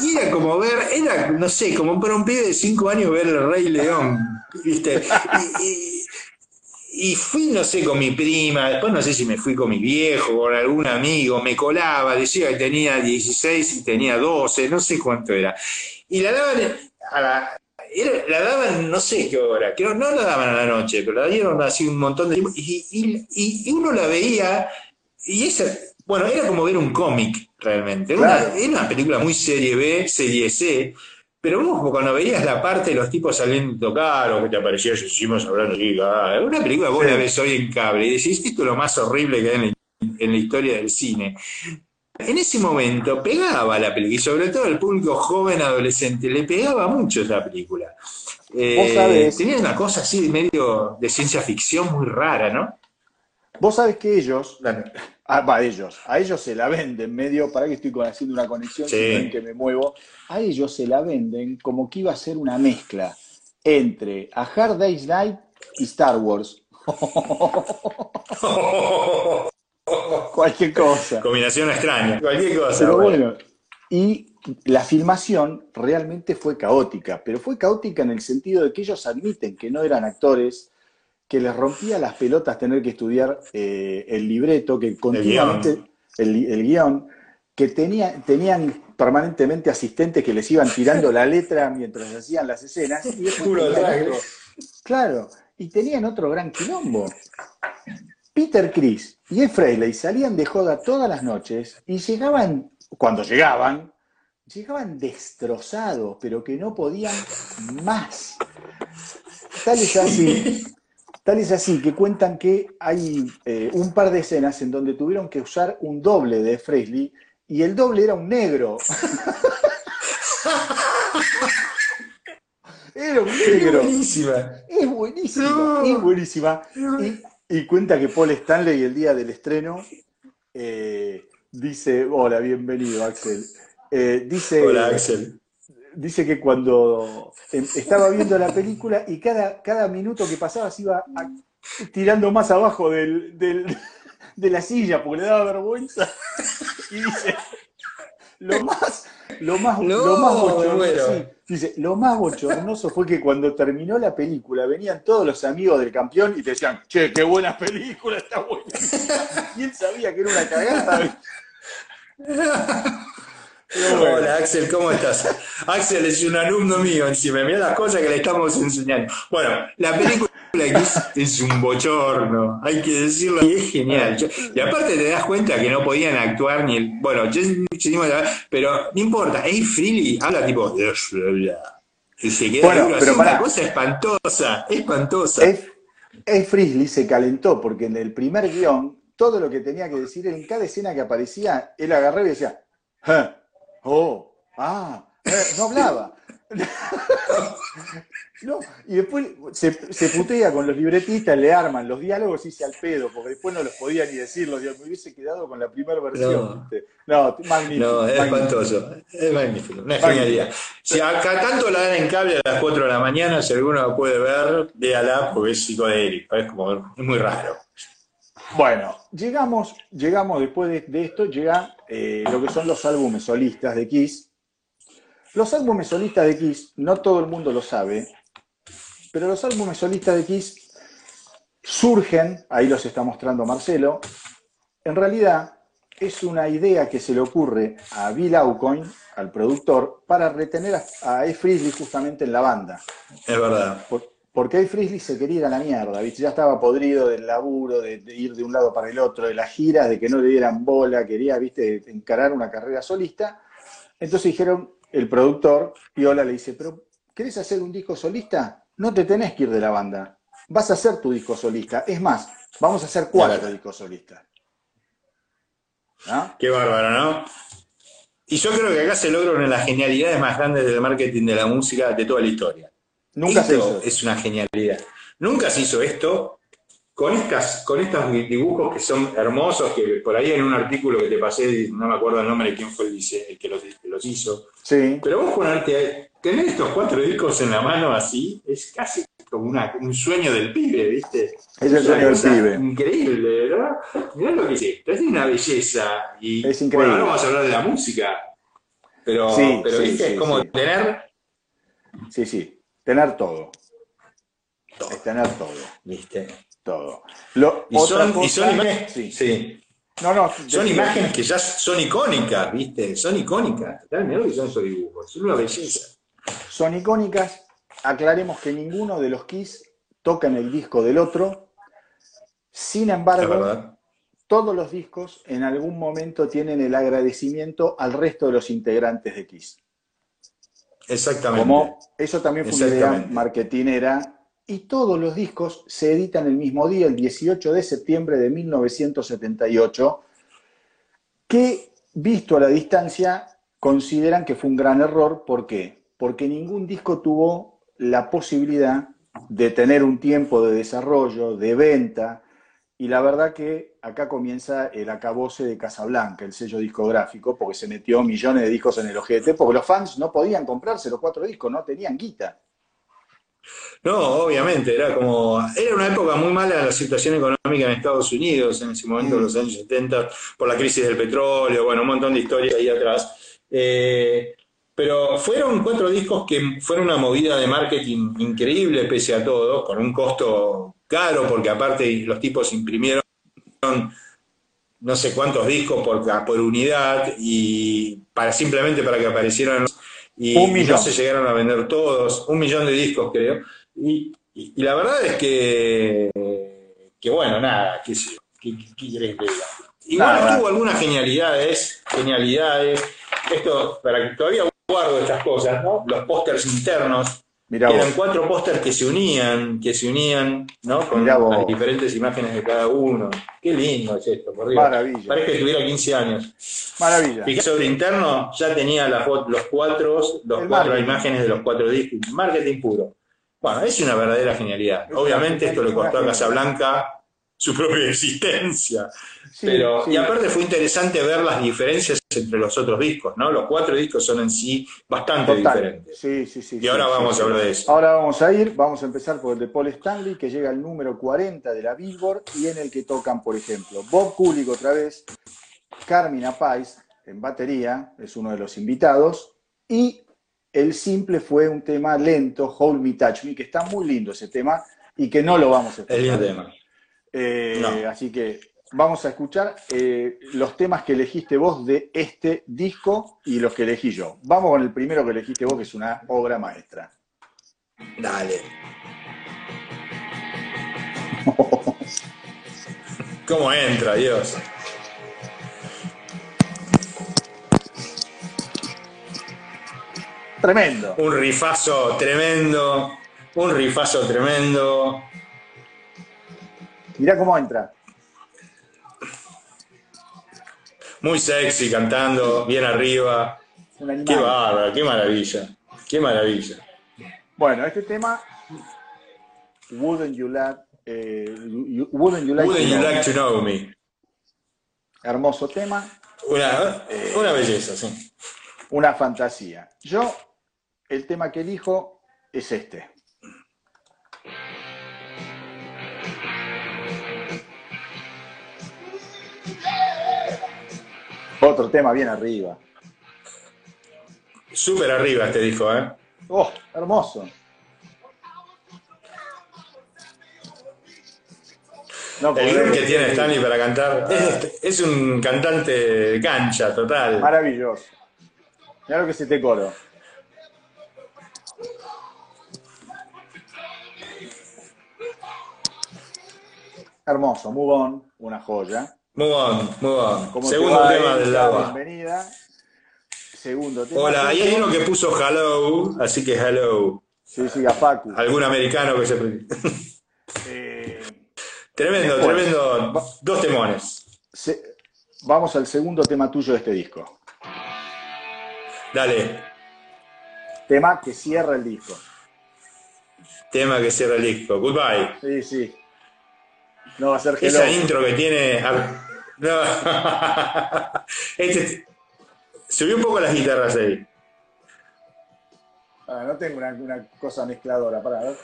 Y era como ver, era, no sé, como para un pibe de cinco años ver el Rey León, ¿viste? Y, fui, no sé, con mi prima, después no sé si me fui con mi viejo, con algún amigo, me colaba, decía que tenía 16 y tenía 12, no sé cuánto era. Y la daban a la, daban no sé qué hora, creo no la daban a la noche, pero la dieron así un montón de tiempo y uno la veía y esa bueno, era como ver un cómic realmente. Era, una, película muy serie B, serie C, pero vos como cuando veías la parte de los tipos saliendo a tocar o que te aparecía hicimos hablando así, ah, una película vos la ves hoy en cable y decís, esto es lo más horrible que hay en la, historia del cine. En ese momento pegaba la película y sobre todo el público joven adolescente le pegaba mucho esa película. Eh, tenía una cosa así medio de ciencia ficción muy rara, ¿no? Vos sabés que ellos, Ah, va, ellos. A ellos se la venden medio, para que estoy haciendo una conexión, sí. que me muevo. A ellos se la venden como que iba a ser una mezcla entre A Hard Day's Night y Star Wars. Cualquier cosa. Combinación extraña. Cualquier cosa. Pero bueno, y la filmación realmente fue caótica, pero fue caótica en el sentido de que ellos admiten que no eran actores que les rompía las pelotas tener que estudiar eh, el libreto, que continuamente, el guion, que tenía, tenían permanentemente asistentes que les iban tirando la letra mientras hacían las escenas. Y claro, y tenían otro gran quilombo. Peter Chris y Ed Frehley salían de joda todas las noches y llegaban, cuando llegaban, llegaban destrozados, pero que no podían más. Tal es así, tal es así que cuentan que hay eh, un par de escenas en donde tuvieron que usar un doble de Frehley y el doble era un negro. era un negro. Es buenísima. Es buenísima, No. es buenísima. Y, y cuenta que Paul Stanley el día del estreno eh, dice, hola, bienvenido Axel. Eh, dice, Hola, Axel. Dice que cuando em, estaba viendo la película y cada, cada minuto que pasaba se iba a- tirando más abajo del, del- de la silla porque le daba vergüenza. Y dice, lo más, lo más, No, lo más bochornoso, sí, dice, lo más bochornoso fue que cuando terminó la película venían todos los amigos del campeón y te decían, che, qué buena película, está buena. Y él sabía que era una cagada. Bueno. Hola Axel, ¿cómo estás? Axel es un alumno mío encima, mira las cosas que le estamos enseñando. Bueno, la película Kiss es un bochorno, hay que decirlo, y es genial. Yo- y aparte te das cuenta que no podían actuar ni el. Bueno, Momoa, pero no importa, Ace Freely habla tipo. Y se queda Bueno, duro, pero es una cosa espantosa, espantosa. Ed Frizzly se calentó porque en el primer guion todo lo que tenía que decir en cada escena que aparecía, él agarraba y decía, "Eh, oh, ah, eh", no hablaba. No, y después se, se putea con los libretistas, le arman los diálogos y se al pedo, porque después no los podía ni decir, los diálogos. me hubiese quedado con la primera versión. No. magnífico. No, es magnífico. espantoso. Es magnífico, una Magnífico. genialidad. Si acá tanto la dan en cable a las 4 de la mañana, si alguno la puede ver, véala porque es psicodélico, es como, es muy raro. Bueno, llegamos, llegamos después de, de esto, llega eh, lo que son los álbumes solistas de Kiss. Los álbumes solistas de Kiss, no todo el mundo lo sabe, pero los álbumes solistas de Kiss surgen, ahí los está mostrando Marcelo, en realidad es una idea que se le ocurre a Bill Aucoin, al productor, para retener a, a Ed Frizzly justamente en la banda. Es verdad. Por- Porque Ed Frizzly se quería ir a la mierda, ¿viste? Ya estaba podrido del laburo, de, de ir de un lado para el otro, de las giras, de que no le dieran bola, quería, ¿viste? Encarar una carrera solista. Entonces dijeron, el productor, Piola, le dice, pero ¿querés hacer un disco solista? No te tenés que ir de la banda. Vas a hacer tu disco solista. Es más, vamos a hacer cuatro discos solistas. ¿No? Qué bárbaro, ¿no? Y yo creo que acá se logra una de las genialidades más grandes del marketing de la música de toda la historia. Nunca se hizo. es una genialidad. Nunca se hizo esto con estas, con estos dibujos que son hermosos, que por ahí en un artículo que te pasé, no me acuerdo el nombre de quién fue el, que, los, los hizo, Sí. pero vos ponerte, tener estos cuatro discos en la mano así, es casi como una- un sueño del pibe, ¿viste? Es el sueño del pibe. Increíble, ¿verdad? Mirá lo que es esto, es una belleza. Y, Es increíble. Bueno, ahora vamos a hablar de la música, pero, Sí, pero sí, ¿viste? sí, es como tener Sí, sí. Tener todo. todo, Es tener todo. ¿viste? Todo. Lo- Y otra son, y cosa- son imágenes, Sí. sí. No, no, Son imágenes que ya son icónicas, ¿viste? Son icónicas. Mirá que son esos dibujos, son una belleza. son icónicas. Aclaremos que ninguno de los Kiss toca en el disco del otro. Sin embargo, todos los discos en algún momento tienen el agradecimiento al resto de los integrantes de Kiss. Exactamente. Como eso también fue una idea marketinera. Y todos los discos se editan el mismo día, el 18 de septiembre de 1978, que visto a la distancia consideran que fue un gran error. ¿Por qué? Porque ningún disco tuvo la posibilidad de tener un tiempo de desarrollo, de venta, y la verdad que acá comienza el acabose de Casablanca, el sello discográfico, porque se metió millones de discos en el ojete, porque los fans no podían comprarse los cuatro discos, no tenían guita. No, obviamente, era como. Era una época muy mala la situación económica en Estados Unidos en ese momento, en los años 70, por la crisis del petróleo, bueno, un montón de historias ahí atrás. Eh, pero fueron cuatro discos que fueron una movida de marketing increíble, pese a todo, con un costo caro, porque aparte los tipos imprimieron no sé cuántos discos por, por unidad y para simplemente para que aparecieran y, Un y millón. no se llegaron a vender todos, un millón de discos creo. Y, y- y la verdad es que, que bueno, nada, qué sé. ¿Qué, qué querés que te diga? Igual tuvo algunas genialidades, genialidades. Esto, para que todavía guardo estas cosas, ¿no? Los pósters internos. Eran cuatro pósters que se unían, que se unían, ¿no? Con las diferentes imágenes de cada uno. Qué lindo es esto, por Dios. Maravilla. Parece que tuviera 15 años. Maravilla. Fíjate sobre interno ya tenía las, los cuatro, los cuatro imágenes de los cuatro discos. Marketing puro. Bueno, es una verdadera genialidad. Obviamente esto le costó a Casablanca su propia existencia. Pero, Y aparte fue interesante ver las diferencias entre los otros discos, ¿no? Los cuatro discos son en sí bastante diferentes. Sí, sí, sí. Y ahora vamos a hablar de eso. Ahora vamos a ir, vamos a empezar por el de Paul Stanley, que llega al número 40 de la Billboard y en el que tocan, por ejemplo, Bob Kulick otra vez, Carmina Pais en batería, es uno de los invitados, y el simple fue un tema lento, Hold Me Touch Me, que está muy lindo ese tema y que no lo vamos a escuchar. El tema. Eh, así que vamos a escuchar eh, los temas que elegiste vos de este disco y los que elegí yo. Vamos con el primero que elegiste vos, que es una obra maestra. Dale. ¿Cómo entra, Dios? Tremendo. Un rifazo tremendo. Un rifazo tremendo. Mirá cómo entra. Muy sexy, cantando, bien arriba. Qué bárbaro, qué maravilla. Qué maravilla. Bueno, este tema, Wouldn't You Like, eh, wouldn't you like, to, know me? Hermoso tema. Una, eh, una belleza, sí. Una fantasía. Yo, el tema que elijo es este. Otro tema bien arriba. Súper arriba este dijo, ¿eh? Oh, hermoso. el grupo que tiene Stanley para cantar es, un cantante de cancha total. Maravilloso. Mira lo que se te coro. Hermoso, Move On, una joya. Muy bien, muy bien. Segundo tema del agua. Bienvenida. Segundo tema. Hola, y hay uno que puso hello, así que hello. Sí, sí, a Facu. Algún americano que se. eh, tremendo, tremendo. Dos temones. vamos al segundo tema tuyo de este disco. Dale. Tema que cierra el disco. Tema que cierra el disco. Goodbye. Sí, sí. No va a ser Esa intro que tiene. No. este, subí un poco las guitarras ahí. Ah, no tengo una, cosa mezcladora, para ver.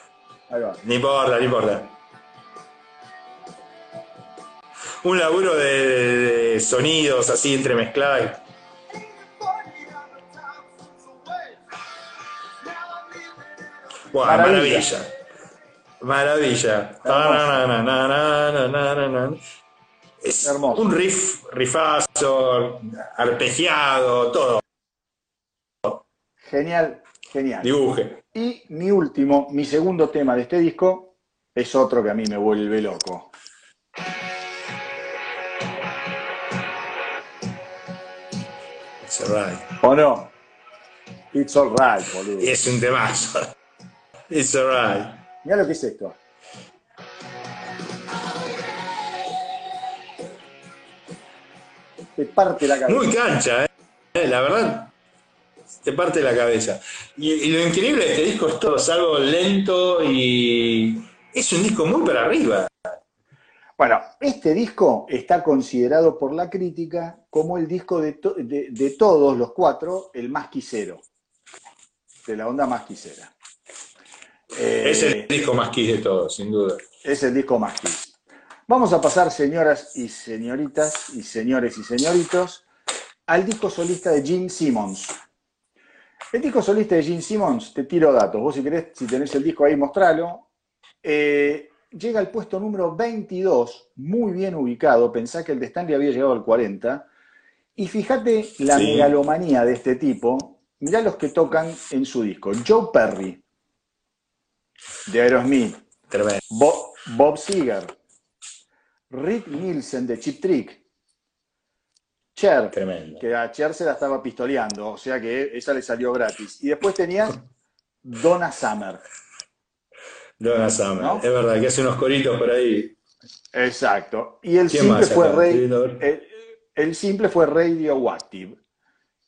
Ahí va. Ni importa, ni importa. Un laburo de, sonidos así entremezclados. Wow, maravilla. Maravilla. Es Hermoso. un riff, rifazo, arpegiado, todo. Genial, genial. Dibuje. Y mi último, mi segundo tema de este disco es otro que a mí me vuelve loco. It's alright. ¿O no? It's alright, boludo. Es un temazo. It's alright. Mira lo que es esto. Te parte la cabeza. Muy cancha, ¿eh? La verdad, te parte la cabeza. Y, lo increíble de este disco es todo, es algo lento y es un disco muy para arriba. Bueno, este disco está considerado por la crítica como el disco de, de todos los cuatro, el más quisero, de la onda más quisera es el eh, disco más kiss de todos, sin duda. Es el disco más kiss. Vamos a pasar, señoras y señoritas, y señores y señoritos, al disco solista de Gene Simmons. El disco solista de Gene Simmons, te tiro datos. Vos si querés, si tenés el disco ahí, mostralo. Eh, llega al puesto número 22, muy bien ubicado. Pensá que el de Stanley había llegado al 40. Y fíjate la megalomanía de este tipo. Mirá los que tocan en su disco. Joe Perry, de Aerosmith, Bob, Seger, Rick Nielsen de Chip Trick. Cher, Tremendo. que a Cher se la estaba pistoleando, o sea que esa le salió gratis. Y después tenías Donna Summer. Donna Summer. ¿No? Es verdad que hace unos coritos por ahí. Exacto. Y el ¿Quién simple fue Taylor. el, el simple fue Radioactive.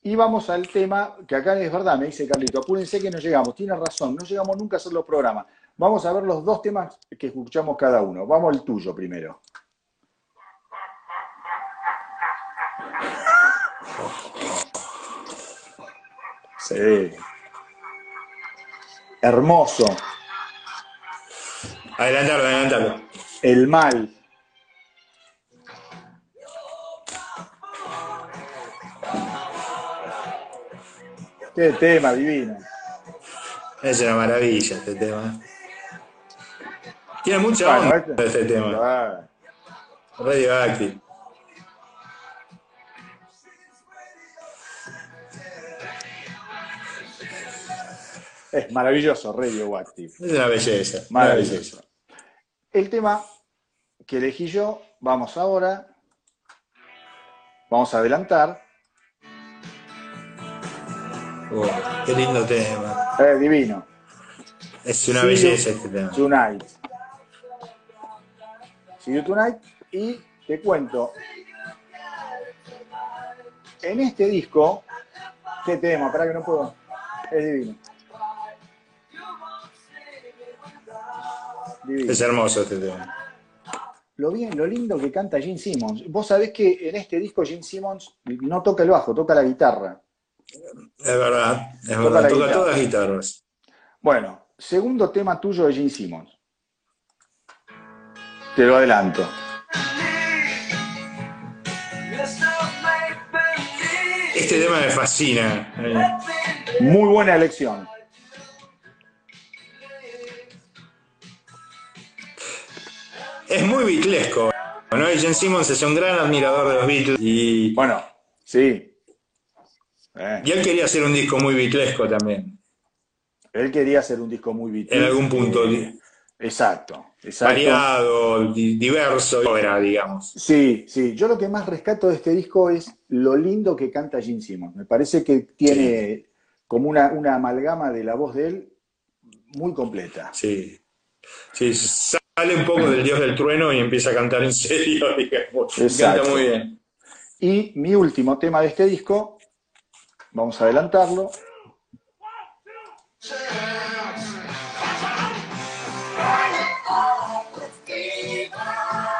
Y vamos al tema, que acá es verdad, me dice Carlito, apúrense que no llegamos, tiene razón, no llegamos nunca a hacer los programas. Vamos a ver los dos temas que escuchamos cada uno. Vamos al tuyo primero. Sí. Hermoso. Adelantalo, adelantalo. El mal. Qué tema divino. Es una maravilla este tema. Tiene mucha Bueno, onda este tema. Ah, Radioactive. Es maravilloso, Radioactive. Es una belleza. Maravilloso. El tema que elegí yo, vamos ahora. Vamos a adelantar. Oh, qué lindo tema. Es divino. Es una belleza este tema. Tonight. See You Tonight. Y te cuento. En este disco, ¿qué tema? Para que no puedo. Es divino. Divino. Es hermoso este tema. Lo bien, lo lindo que canta Gene Simmons. Vos sabés que en este disco Gene Simmons no toca el bajo, toca la guitarra. Es verdad, es Toca verdad. Toca guitarra. todas las guitarras. Bueno, segundo tema tuyo de Gene Simmons. Te lo adelanto. Este tema me fascina. Muy buena elección. Es muy beatlesco. ¿no? Y Jen Simmons es un gran admirador de los Beatles y, Bueno, sí. Eh, y él quería hacer un disco muy beatlesco también. él quería hacer un disco muy Beatles. En algún punto. Eh, exacto, exacto. Variado, di- diverso, era, digamos. Sí, sí. Yo lo que más rescato de este disco es lo lindo que canta Gene Simmons. Me parece que tiene como una, una amalgama de la voz de él muy completa. Sí. Sí, sale un poco del dios del trueno y empieza a cantar en serio, digamos. Exacto. Canta muy bien. Y mi último tema de este disco, vamos a adelantarlo.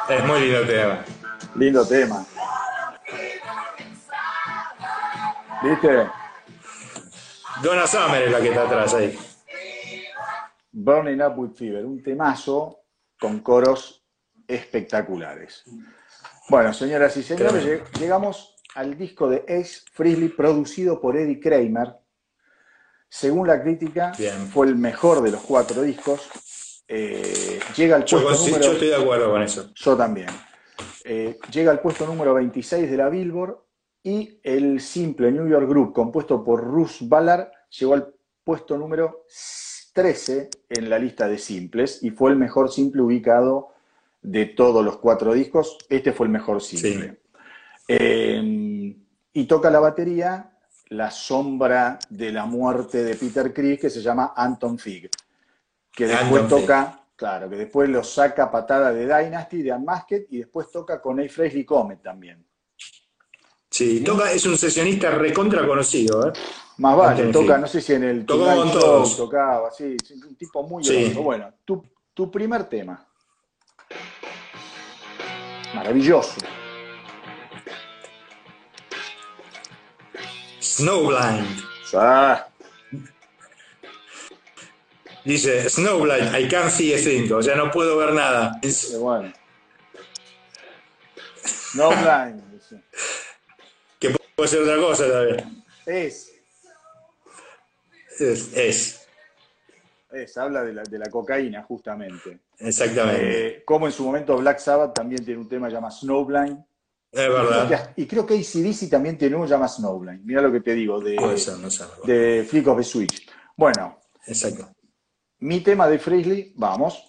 Es muy lindo tema. Lindo tema. ¿Viste? Donna Summer es la que está atrás ahí. Burning Up with Fever, un temazo con coros espectaculares. Bueno, señoras y señores, lleg- llegamos al disco de Ace Frehley producido por Eddie Kramer. Según la crítica, Bien. fue el mejor de los cuatro discos. Eh, llega al Yo, puesto con- número... yo estoy de acuerdo con eso. Yo también. Eh, llega al puesto número 26 de la Billboard y el simple New York Group, compuesto por Russ Ballard, llegó al puesto número 13 en la lista de simples y fue el mejor simple ubicado de todos los cuatro discos. Este fue el mejor simple. Eh, y toca la batería la sombra de la muerte de Peter Criss que se llama Anton Fig, que después Anton Fig. toca, claro, que después lo saca patada de Dynasty, de Unmasked y después toca con A. Frehley Comet también. Sí, toca, es un sesionista recontra conocido, ¿eh? Más vale, toca, no sé si en el Tocó Tonight con Show todos. tocaba, sí, un tipo muy Sí. Bueno, tu, tu primer tema. Maravilloso. Snowblind. Ah, Dice, Snowblind, I can't see a thing. O sea, no puedo ver nada. Qué bueno. No blind, dice. que puede ser otra cosa también. Es, es. Es, es habla de la, de la, cocaína, justamente. Exactamente. Eh, como en su momento Black Sabbath también tiene un tema llamado Snowblind. Es verdad. Y creo que ACDC también tiene uno llamado Snowblind. Mira lo que te digo, de, de Flick of the Switch. Bueno. Exacto. Mi tema de Frisley, vamos.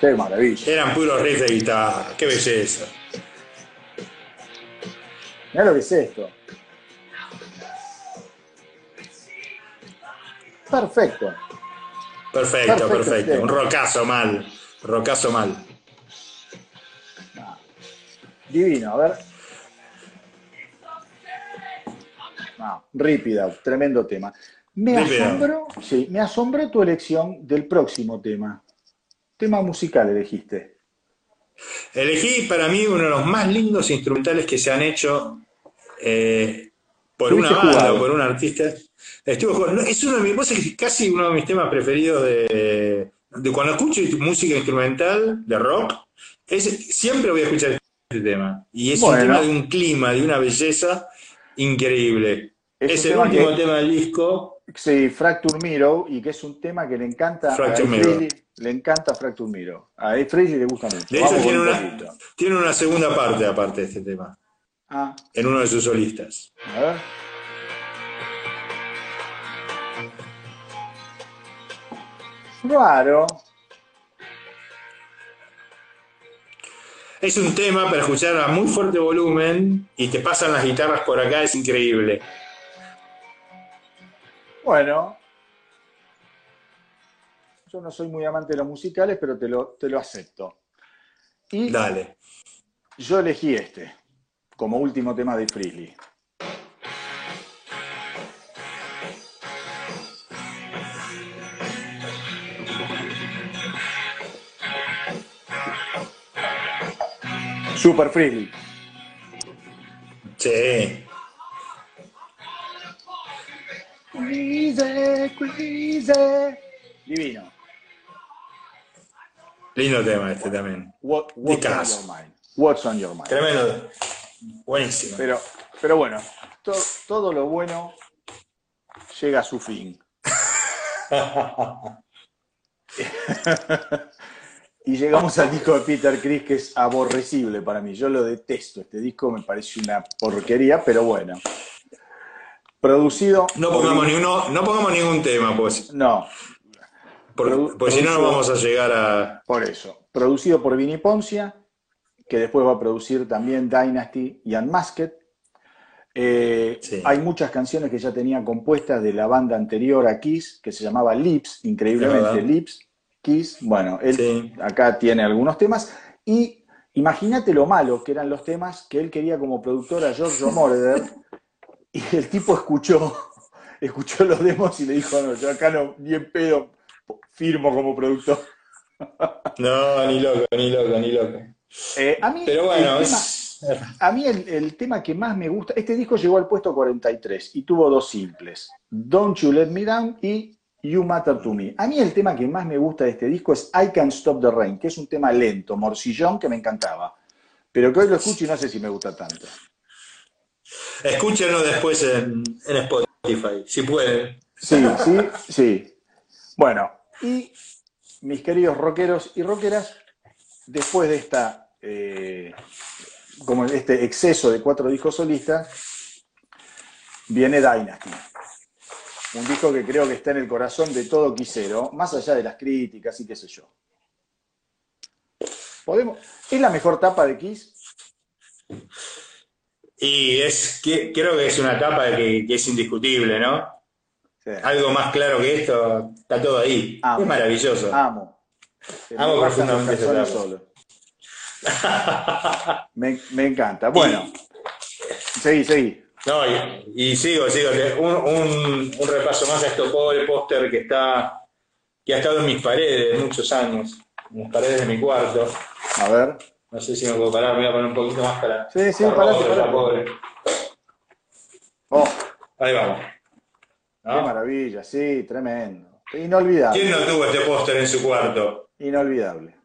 Qué maravilla. Eran puros riffs de guitarra, qué belleza. Mira lo que es esto. Perfecto. Perfecto, Perfecto. Un rocazo mal. Rocazo mal. Divino, a ver. No, Out, tremendo tema. Me asombró, sí, me asombró tu elección del próximo tema. Tema musical elegiste. Elegí para mí uno de los más lindos instrumentales que se han hecho eh, por una banda jugado. o por un artista. No, es uno de mis, vos es casi uno de mis temas preferidos de, de cuando escucho música instrumental de rock. es- siempre voy a escuchar este tema. Y es Bueno. un tema de un clima, de una belleza increíble. Es el tema último que- tema del disco. Sí, Fracture Mirror, y que es un tema que le encanta Fracture a. Frehley, le encanta Fracture Mirror. A Ed le gusta mucho. De hecho, una, tiene una segunda parte aparte de este tema, Ah, en uno de sus solistas. a ver. Raro. Es un tema para escuchar a muy fuerte volumen y te pasan las guitarras por acá, es increíble. Bueno. Yo no soy muy amante de los musicales, pero te lo, te lo acepto. Y Dale. yo elegí este como último tema de Freely. Super Freely. Sí. Lindo tema este también. What, what's on your mind? What's on your mind? Tremendo. Buenísimo. Pero, pero bueno, to- todo lo bueno llega a su fin. y llegamos al disco de Peter Criss, que es aborrecible para mí. Yo lo detesto. Este disco me parece una porquería, pero bueno. Producido. Pongamos, no pongamos ningún tema, pues, No, por- porque si no, vamos a llegar a. por eso. Producido por Vini Poncia, que después va a producir también Dynasty y Unmasked. Eh, Sí. Hay muchas canciones que ya tenía compuestas de la banda anterior a Kiss, que se llamaba Lips, increíblemente. Lips, Kiss. Bueno, él Sí. acá tiene algunos temas. Y imagínate lo malo que eran los temas que él quería como productor a Giorgio Moroder. y el tipo escuchó, escuchó los demos y le dijo, no, yo acá no, ni en pedo firmo como productor. No, ni loco, ni loco, ni loco. Eh, a mí, Pero bueno, el tema- es. A mí el, el tema que más me gusta, este disco llegó al puesto 43 y tuvo dos simples, Don't You Let Me Down y You Matter to Me. A mí el tema que más me gusta de este disco es I Can't Stop the Rain, que es un tema lento, morcillón, que me encantaba. Pero que hoy lo escucho y no sé si me gusta tanto. Escúchenlo después en, en Spotify, si pueden. Sí, sí, sí. Bueno, y mis queridos rockeros y rockeras, después de esta, eh, como este exceso de cuatro discos solistas, viene Dynasty. Un disco que creo que está en el corazón de todo quisero, más allá de las críticas y qué sé yo. ¿Podemos? ¿Es la mejor tapa de Kiss? Y es que creo que es una etapa que, que es indiscutible, ¿no? Sí. Algo más claro que esto, está todo ahí. Amo. Es maravilloso. Amo. Se Amo profundamente tapa. solo. Me, me encanta. Bueno, seguí, seguí. No, y, y sigo, sigo. Un, un- un repaso más a esto pobre póster que está, que ha estado en mis paredes muchos años, en las paredes de mi cuarto. A ver. No sé si me puedo parar, me voy a poner un poquito más para. Sí, sí, para parate, pobre, parate. para pobre. Oh, Ahí vamos. Qué maravilla, sí, tremendo. Inolvidable. ¿Quién no tuvo este póster en su cuarto? Inolvidable.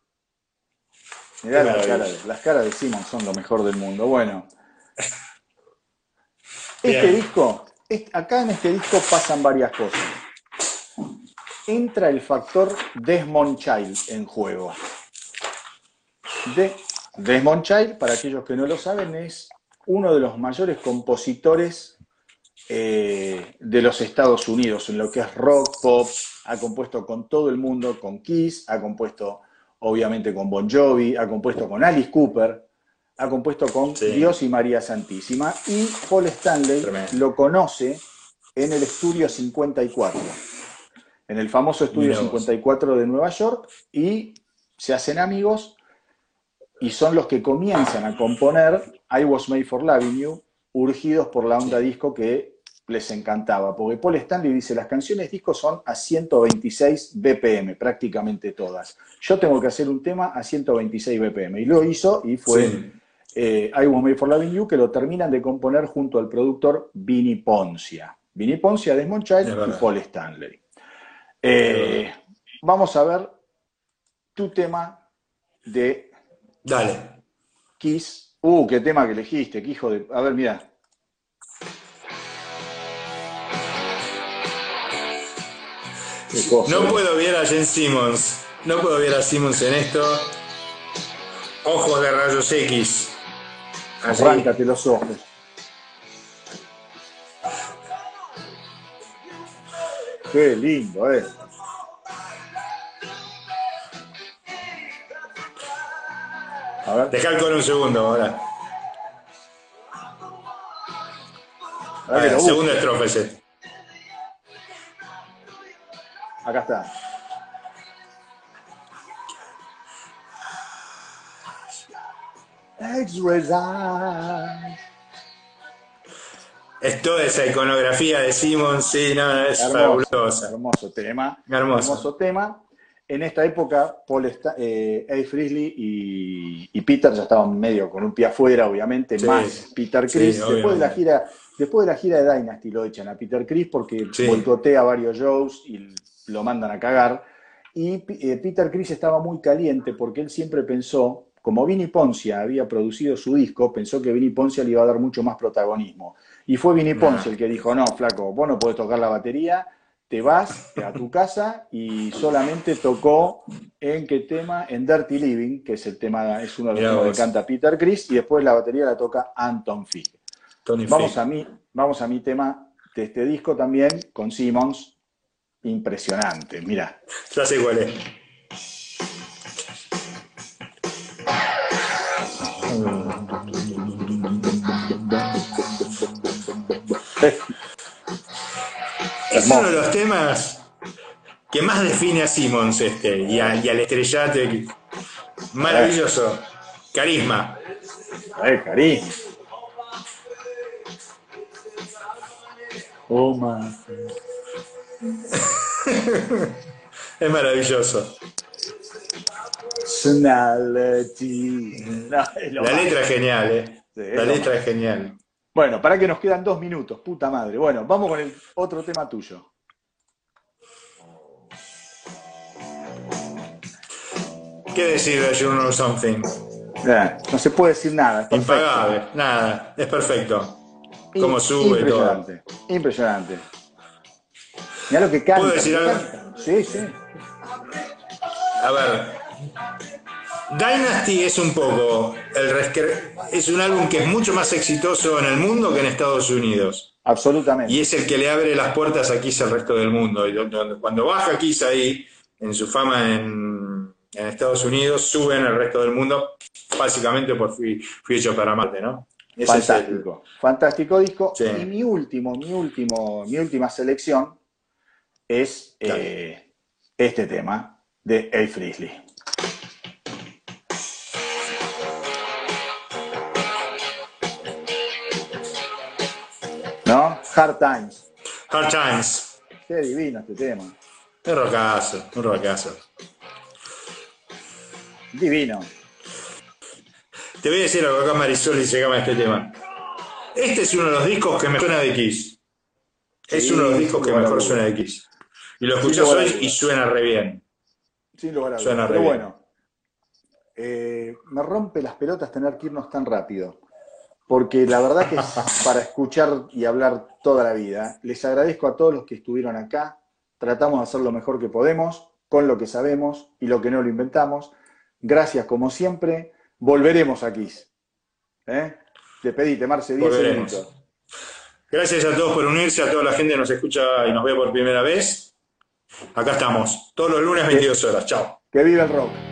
Mirá las caras, las caras de Simon son lo mejor del mundo. Bueno. Bien. Este disco, acá en este disco pasan varias cosas. Entra el factor Desmond Child en juego. De, Desmond Child, para aquellos que no lo saben, es uno de los mayores compositores eh, de los Estados Unidos en lo que es rock, pop. Ha compuesto con todo el mundo, con Kiss, ha compuesto obviamente con Bon Jovi, ha compuesto con Alice Cooper, ha compuesto con Dios y María Santísima, y Paul Stanley lo conoce en el estudio 54, en el famoso estudio 54 de Nueva York, y se hacen amigos y son los que comienzan a componer I Was Made for Loving You, urgidos por la onda disco que les encantaba, porque Paul Stanley dice, las canciones disco son a 126 BPM, prácticamente todas. Yo tengo que hacer un tema a 126 BPM, y lo hizo y fue eh, I Was Made for Loving You, que lo terminan de componer junto al productor Vinny Poncia. Vinny Poncia, Desmond Child y Paul Stanley. Eh, vamos a ver tu tema de Dale. Kiss. Uh, qué tema que elegiste, qué hijo de... A ver, mira. No puedo ver a Jen Simmons. No puedo ver a Simmons en esto. Ojos de rayos X. Arráncate los ojos. Qué lindo, eh. A ver. Deja el coro un segundo ahora. A ver, segunda estrofa ese. Acá está. Es toda esa iconografía de Simon, sí, no, es fabulosa. Hermoso tema. Hermoso. tema. En esta época, Paul está, eh, Frisley y, Peter ya estaban medio con un pie afuera, obviamente, más Peter Chris. después, de la gira, después de la gira de Dynasty lo echan a Peter Chris porque boicotea varios shows y lo mandan a cagar. Y eh, Peter Chris estaba muy caliente porque él siempre pensó, como Vinny Poncia había producido su disco, pensó que Vinny Poncia le iba a dar mucho más protagonismo. Y fue Vinny Poncia el que dijo, no, flaco, vos no podés tocar la batería, te vas a tu casa y solamente tocó en qué tema, en Dirty Living, que es el tema, es uno de los que canta Peter Chris, y después la batería la toca Anton Fig. Vamos a, mí, vamos a mi tema de este disco también, con Simmons, impresionante, mira. Ya sé cuál es. Es uno de los temas que más define a Simmons este y, al estrellate. Maravilloso. Carisma. Ay, carisma. Oh, man. es maravilloso. La letra es genial, ¿eh? la letra es genial. Bueno, para que nos quedan dos minutos, puta madre. Bueno, vamos con el otro tema tuyo. ¿Qué decir de You Know Something? no se puede decir nada. Impagable, nada, es perfecto. Como sube impresionante, Impresionante. Mira lo que canta. ¿Puedo decir algo? Sí, sí. A ver. Dynasty es un poco el es un álbum que es mucho más exitoso en el mundo que en Estados Unidos. Absolutamente. Y es el que le abre las puertas a Kiss al resto del mundo. Y cuando baja Kiss ahí, en su fama en, Estados Unidos, sube en el resto del mundo, básicamente por fui, hecho para Marte, ¿no? fantástico, fantástico disco. Y mi último, mi último, mi última selección es eh, este tema de El Frizzly. ¿No? Hard Times. Hard Times. Qué divino este tema. Un rocazo, un rocazo. Divino. Te voy a decir algo acá, Marisol, y llegamos a este tema. Este es uno de los discos que me suena de Kiss. Es uno de los discos que mejor suena de Kiss. Y lo escuchas hoy y suena re bien. Sin lugar a Suena re Pero bueno, eh, me rompe las pelotas tener que irnos tan rápido. Porque la verdad que es para escuchar y hablar toda la vida. Les agradezco a todos los que estuvieron acá. Tratamos de hacer lo mejor que podemos, con lo que sabemos y lo que no lo inventamos. Gracias como siempre. Volveremos aquí. ¿Eh? Despedite, Marce, 10 minutos. Gracias a todos por unirse, a toda la gente que nos escucha y nos ve por primera vez. Acá estamos, todos los lunes 22 horas. Chao. Que viva el rock.